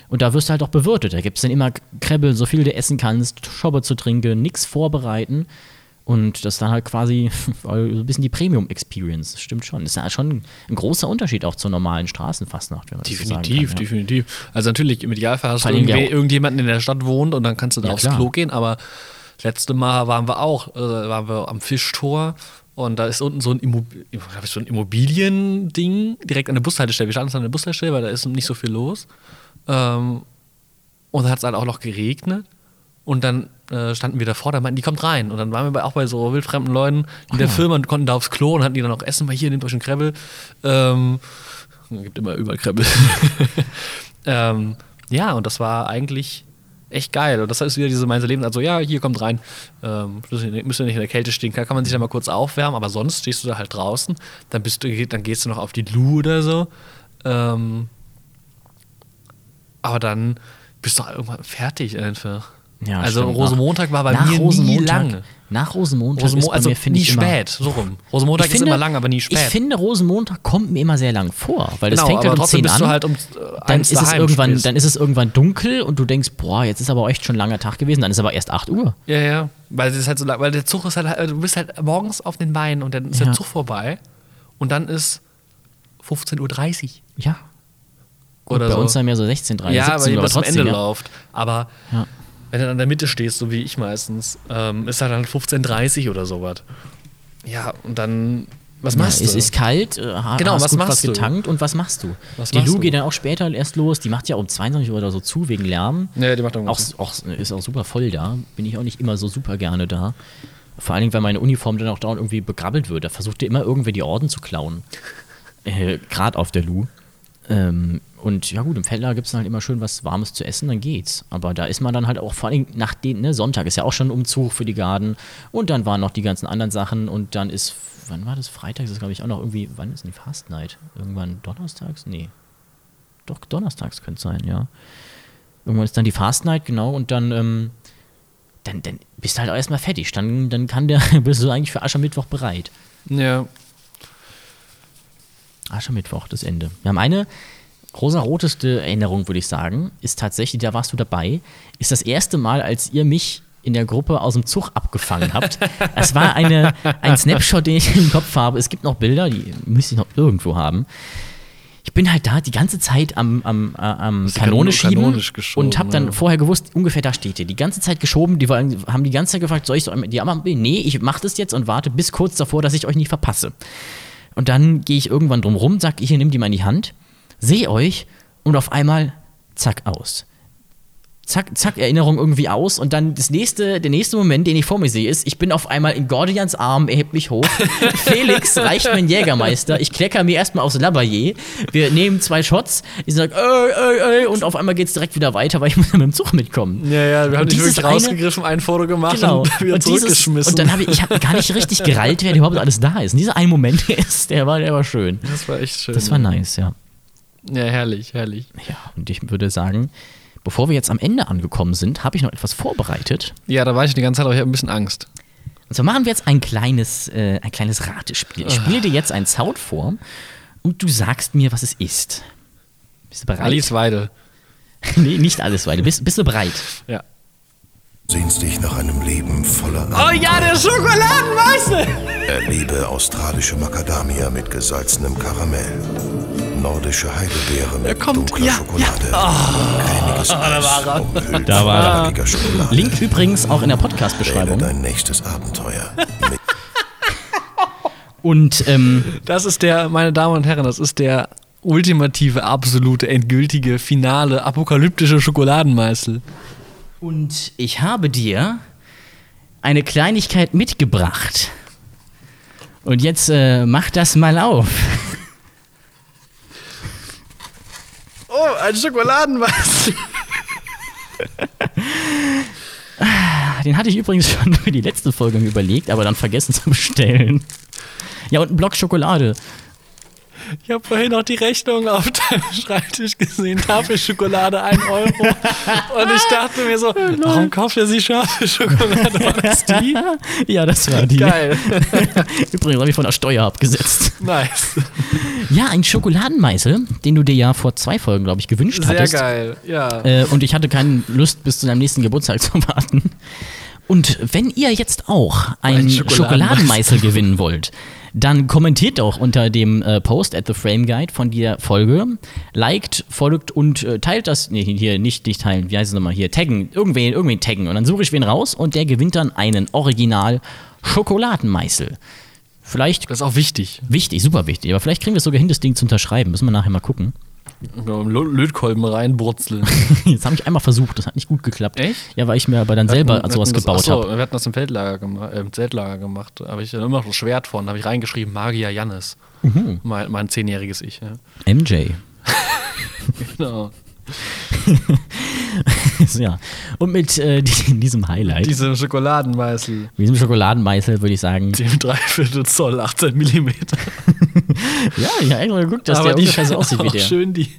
und da wirst du halt auch bewirtet. Da gibt es dann immer Krebbel, so viel du essen kannst, Schobbe zu trinken, nichts vorbereiten. Und das ist dann halt quasi so ein bisschen die Premium-Experience. Das stimmt schon. Das ist ja schon ein großer Unterschied auch zur normalen Straßenfastnacht, wenn man das so Definitiv, kann, ja. definitiv. Also natürlich, im Idealfall hast du irgendjemanden in der Stadt wohnt und dann kannst du da Ja, aufs klar. Klo gehen, aber letzte Mal waren wir auch, äh, waren wir am Fischtor und da ist unten so ein, Immo so ein Immobiliending direkt an der Bushaltestelle. Wir standen an der Bushaltestelle, weil da ist nicht so viel los. Ähm, und dann hat es halt auch noch geregnet. Und dann äh, standen wir davor, da meinten, die kommt rein. Und dann waren wir bei, auch bei so wildfremden Leuten in der Firma und konnten da aufs Klo und hatten die dann auch Essen, weil hier, nehmt euch einen Krebbel. Ähm, gibt immer überall Krebbel. ähm, ja, und das war eigentlich echt geil. Und das ist wieder diese Mainzer Leben. Also, ja, hier kommt rein. Ähm, müsst ihr nicht in der Kälte stehen. Klar kann man sich da mal kurz aufwärmen, aber sonst stehst du da halt draußen. Dann, bist du, dann gehst du noch auf die Lu oder so. Ähm, aber dann bist du irgendwann fertig einfach. Ja, also stimmt. Rosenmontag war bei nach mir nie Rosenmontag, lang. Nach Rosenmontag Rosenmo ist bei also mir, finde nie ich, spät, so rum. Rosenmontag Ich ist finde- immer lang, aber nie spät. Ich finde, Rosenmontag kommt mir immer sehr lang vor, weil das Genau, fängt halt um trotzdem 10 bist an. halt um, äh, dann ist, es irgendwann, spielst. dann ist es irgendwann dunkel und du denkst, boah, jetzt ist aber echt schon ein langer Tag gewesen, dann ist aber erst 8 Uhr. Ja, ja. Weil ist halt so lang, weil der Zug ist halt, äh, du bist halt morgens auf den Beinen und dann ist Ja. der Zug vorbei und dann ist 15.30 Uhr. Ja. Gut, Oder bei so. uns dann mehr so 16, ja, 17 weil zum trotzdem, Ende ja. läuft. Aber Ja. wenn du dann in der Mitte stehst, so wie ich meistens, ähm, ist halt dann 15.30 Uhr oder sowas. Ja, und dann, was Ja, machst es du? ist kalt, äh, ha- Genau, hast was gut was du? getankt und was machst du? Was die machst Lu du? geht dann auch später erst los, die macht ja um 22 Uhr oder so zu wegen Lärm. ja, die macht Auch, auch, ist auch super voll da, bin ich auch nicht immer so super gerne da. Vor allen Dingen, weil meine Uniform dann auch dauernd irgendwie begrabbelt wird. Da versucht ihr immer irgendwer die Orden zu klauen. Äh, Gerade auf der Lu. Ähm, und ja gut, im Feldlager gibt es halt immer schön was Warmes zu essen, dann geht's. Aber da ist man dann halt auch vor allem nach den, ne, Sonntag ist ja auch schon ein Umzug für die Garden. Und dann waren noch die ganzen anderen Sachen und dann ist, wann war das? Freitag ist glaube ich auch noch irgendwie, wann ist denn die Fast Night? Irgendwann donnerstags? Nee. Doch, donnerstags könnte es sein, ja. Irgendwann ist dann die Fast Night, genau, und dann, ähm, dann, dann bist du halt auch erstmal fertig. Dann, dann kann der, bist du eigentlich für Aschermittwoch bereit. Ja. Aschermittwoch, das Ende. Ja, meine rosaroteste Erinnerung, würde ich sagen, ist tatsächlich, da warst du dabei, ist das erste Mal, als ihr mich in der Gruppe aus dem Zug abgefangen habt. Es war eine, ein Snapshot, den ich im Kopf habe. Es gibt noch Bilder, die müsste ich noch irgendwo haben. Ich bin halt da die ganze Zeit am, am, äh, am Kanone schieben und habe dann ja. vorher gewusst, ungefähr da steht ihr. Die ganze Zeit geschoben, die waren, haben die ganze Zeit gefragt, soll ich so die haben, nee, ich mache das jetzt und warte bis kurz davor, dass ich euch nicht verpasse. Und dann gehe ich irgendwann drum rum, sag ich, hier, nimm die mal in die Hand, sehe euch und auf einmal, zack, aus. Zack, zack, Erinnerung irgendwie aus und dann das nächste, der nächste Moment, den ich vor mir sehe, ist, ich bin auf einmal in Gordians Arm, er hebt mich hoch. Felix reicht mir einen Jägermeister, ich klecker mir erstmal aufs Labayer, wir nehmen zwei Shots, ich sag, ey, ey, ey, und auf einmal geht's direkt wieder weiter, weil ich muss mit dem Zug mitkommen. Ja, ja, wir haben dich dieses wirklich eine- rausgegriffen, ein Foto gemacht Genau. und wieder Und, dieses, zurückgeschmissen. und dann habe ich, ich habe gar nicht richtig gerallt, wer überhaupt alles da ist. Und dieser eine Moment ist, der war, der war schön. das war echt schön. Das war nice, ja. Ja, herrlich, herrlich. Ja, und ich würde sagen, bevor wir jetzt am Ende angekommen sind, habe ich noch etwas vorbereitet. Ja, da war ich die ganze Zeit, aber ich habe ein bisschen Angst. Und zwar machen wir jetzt ein kleines, äh, ein kleines Ratespiel. Ich spiele dir jetzt einen Sound vor und du sagst mir, was es ist. Bist du bereit? Alice Weidel. nee, nicht alles weiter. Bist, bist du bereit? Ja. Sehnst dich nach einem Leben voller Oh ja, der Schokoladenmeister! Erlebe australische Macadamia mit gesalzenem Karamell. Nordische Heidelbeere mit kommt, dunkler ja, Schokolade. Cremiges Eis, Da war er. von knackiger Schokolade. Link übrigens auch in der Podcast-Beschreibung. dein nächstes Abenteuer. Und ähm, Das ist der, meine Damen und Herren, das ist der ultimative, absolute, endgültige, finale, apokalyptische Schokoladenmeißel. Und ich habe dir eine Kleinigkeit mitgebracht. Und jetzt äh, mach das mal auf. Oh, ein Schokoladenmeißel. Den hatte ich übrigens schon für die letzte Folge überlegt, aber dann vergessen zu bestellen. Ja, und ein Block Schokolade. Ich habe vorhin noch die Rechnung auf deinem Schreibtisch gesehen. Tafel Schokolade 1 Euro. Und ich dachte mir so, warum kauft er sich scharfe Schokolade? War das die? Ja, das war die. Geil. Übrigens habe ich von der Steuer abgesetzt. Nice. Ja, ein Schokoladenmeißel, den du dir ja vor zwei Folgen, glaube ich, gewünscht Sehr hattest. geil. Ja. Äh, und ich hatte keine Lust, bis zu deinem nächsten Geburtstag zu warten. Und wenn ihr jetzt auch einen Ein Schokoladenmeißel Schokoladenmeißel gewinnen wollt, dann kommentiert doch unter dem äh, Post at the Frame Guide von der Folge, liked, folgt und äh, teilt das, nee, hier nicht, nicht teilen, wie heißt es nochmal? Hier, taggen, irgendwen, irgendwen taggen. Und dann suche ich wen raus und der gewinnt dann einen Original Schokoladenmeißel. Vielleicht Das ist auch wichtig. wichtig, super wichtig, aber vielleicht kriegen wir es sogar hin, das Ding zu unterschreiben, müssen wir nachher mal gucken. Lö- Lötkolben reinbrutzeln. Jetzt habe ich einmal versucht, das hat nicht gut geklappt. Echt? Ja, weil ich mir aber dann selber Wir hatten sowas das, gebaut habe. Wir hatten das im Feldlager gemacht, äh, im Zeltlager gemacht. Da habe ich dann immer noch ein Schwert von, da habe ich reingeschrieben, Magier Jannis. Mhm. Mein, mein zehnjähriges Ich. Ja. MJ. Genau. ja. Und mit äh, die- diesem Highlight, Diese Schokoladenmeißel, mit diesem Schokoladenmeißel, würde ich sagen, dem Dreiviertel Zoll, 18 Millimeter. ja, ich habe extra geguckt, dass Aber der die ungefähr so aussieht wie der. schön die,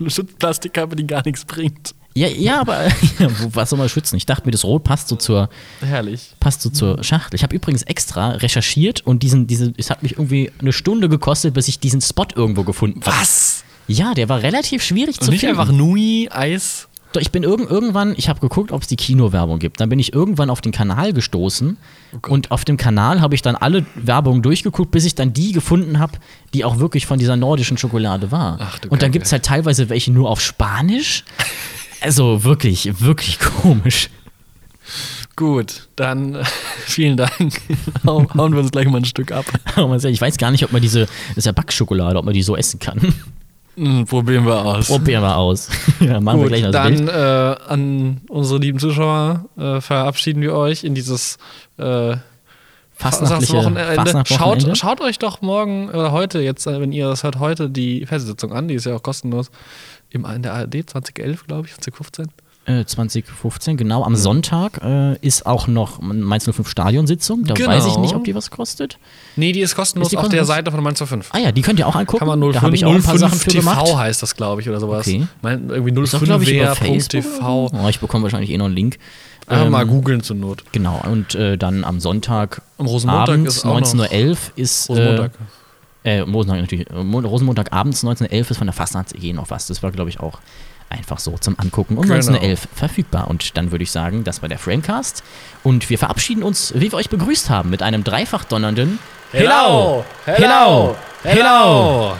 die Schutzplastikkappe, die gar nichts bringt. Ja, ja, aber ja, was soll man schützen? Ich dachte mir, das Rot passt so zur, Herrlich. passt so zur Schachtel. Ich habe übrigens extra recherchiert und diesen, diese, es hat mich irgendwie eine Stunde gekostet, bis ich diesen Spot irgendwo gefunden habe. Was? Ja, der war relativ schwierig Und zu nicht finden. einfach Nui, Eis. Doch, ich bin irgend, irgendwann, ich habe geguckt, ob es die Kinowerbung gibt. Dann bin ich irgendwann auf den Kanal gestoßen Oh und auf dem Kanal habe ich dann alle Werbungen durchgeguckt, bis ich dann die gefunden habe, die auch wirklich von dieser nordischen Schokolade war. Ach du und dann gibt es halt teilweise welche nur auf Spanisch. Also wirklich, wirklich komisch. Gut, dann vielen Dank. Hau- Hauen wir uns gleich mal ein Stück ab. Ich weiß gar nicht, ob man diese, das ist ja Backschokolade, ob man die so essen kann. Hm, probieren wir aus. Probieren wir aus. ja, machen wir Gut, gleich das dann Bild. äh, an unsere lieben Zuschauer äh, verabschieden wir euch in dieses äh, Fastnachtliche. Schaut, schaut euch doch morgen oder heute, jetzt, äh, wenn ihr das hört, heute die Fernsehsitzung an. Die ist ja auch kostenlos. Im, in der ARD 2011, glaube ich, 2015. Äh, 2015, genau. Am Sonntag äh, ist auch noch Mainz 05 Stadionsitzung. Da Genau. weiß ich nicht, ob die was kostet. Nee, die ist kostenlos Ist die auf der kostenlos? Seite von Mainz 05. Ah ja, die könnt ihr auch angucken. Kann man 05, da habe ich auch ein paar 05 Sachen für TV gemacht. heißt das, glaube ich, oder sowas. Okay. Mein, irgendwie Ist auch, glaube ich, über Facebook. 05wer.tv. Oh, ich bekomme wahrscheinlich eh noch einen Link. Einfach Ähm, mal googeln zur Not. Genau, und äh, dann am Sonntag Am Rosenmontag abends ist auch noch 19.11 Uhr ist. Rosenmontag. Äh, äh, Rosenmontag natürlich. äh, Mo- Rosenmontag abends 19.11 Uhr ist von der Fastnachts-EG noch was. Das war, glaube ich, auch einfach so zum Angucken um Genau. 19.11 verfügbar. Und dann würde ich sagen, das war der Framecast. Und wir verabschieden uns, wie wir euch begrüßt haben, mit einem dreifach donnernden Hello! Hello! Hello! Hello!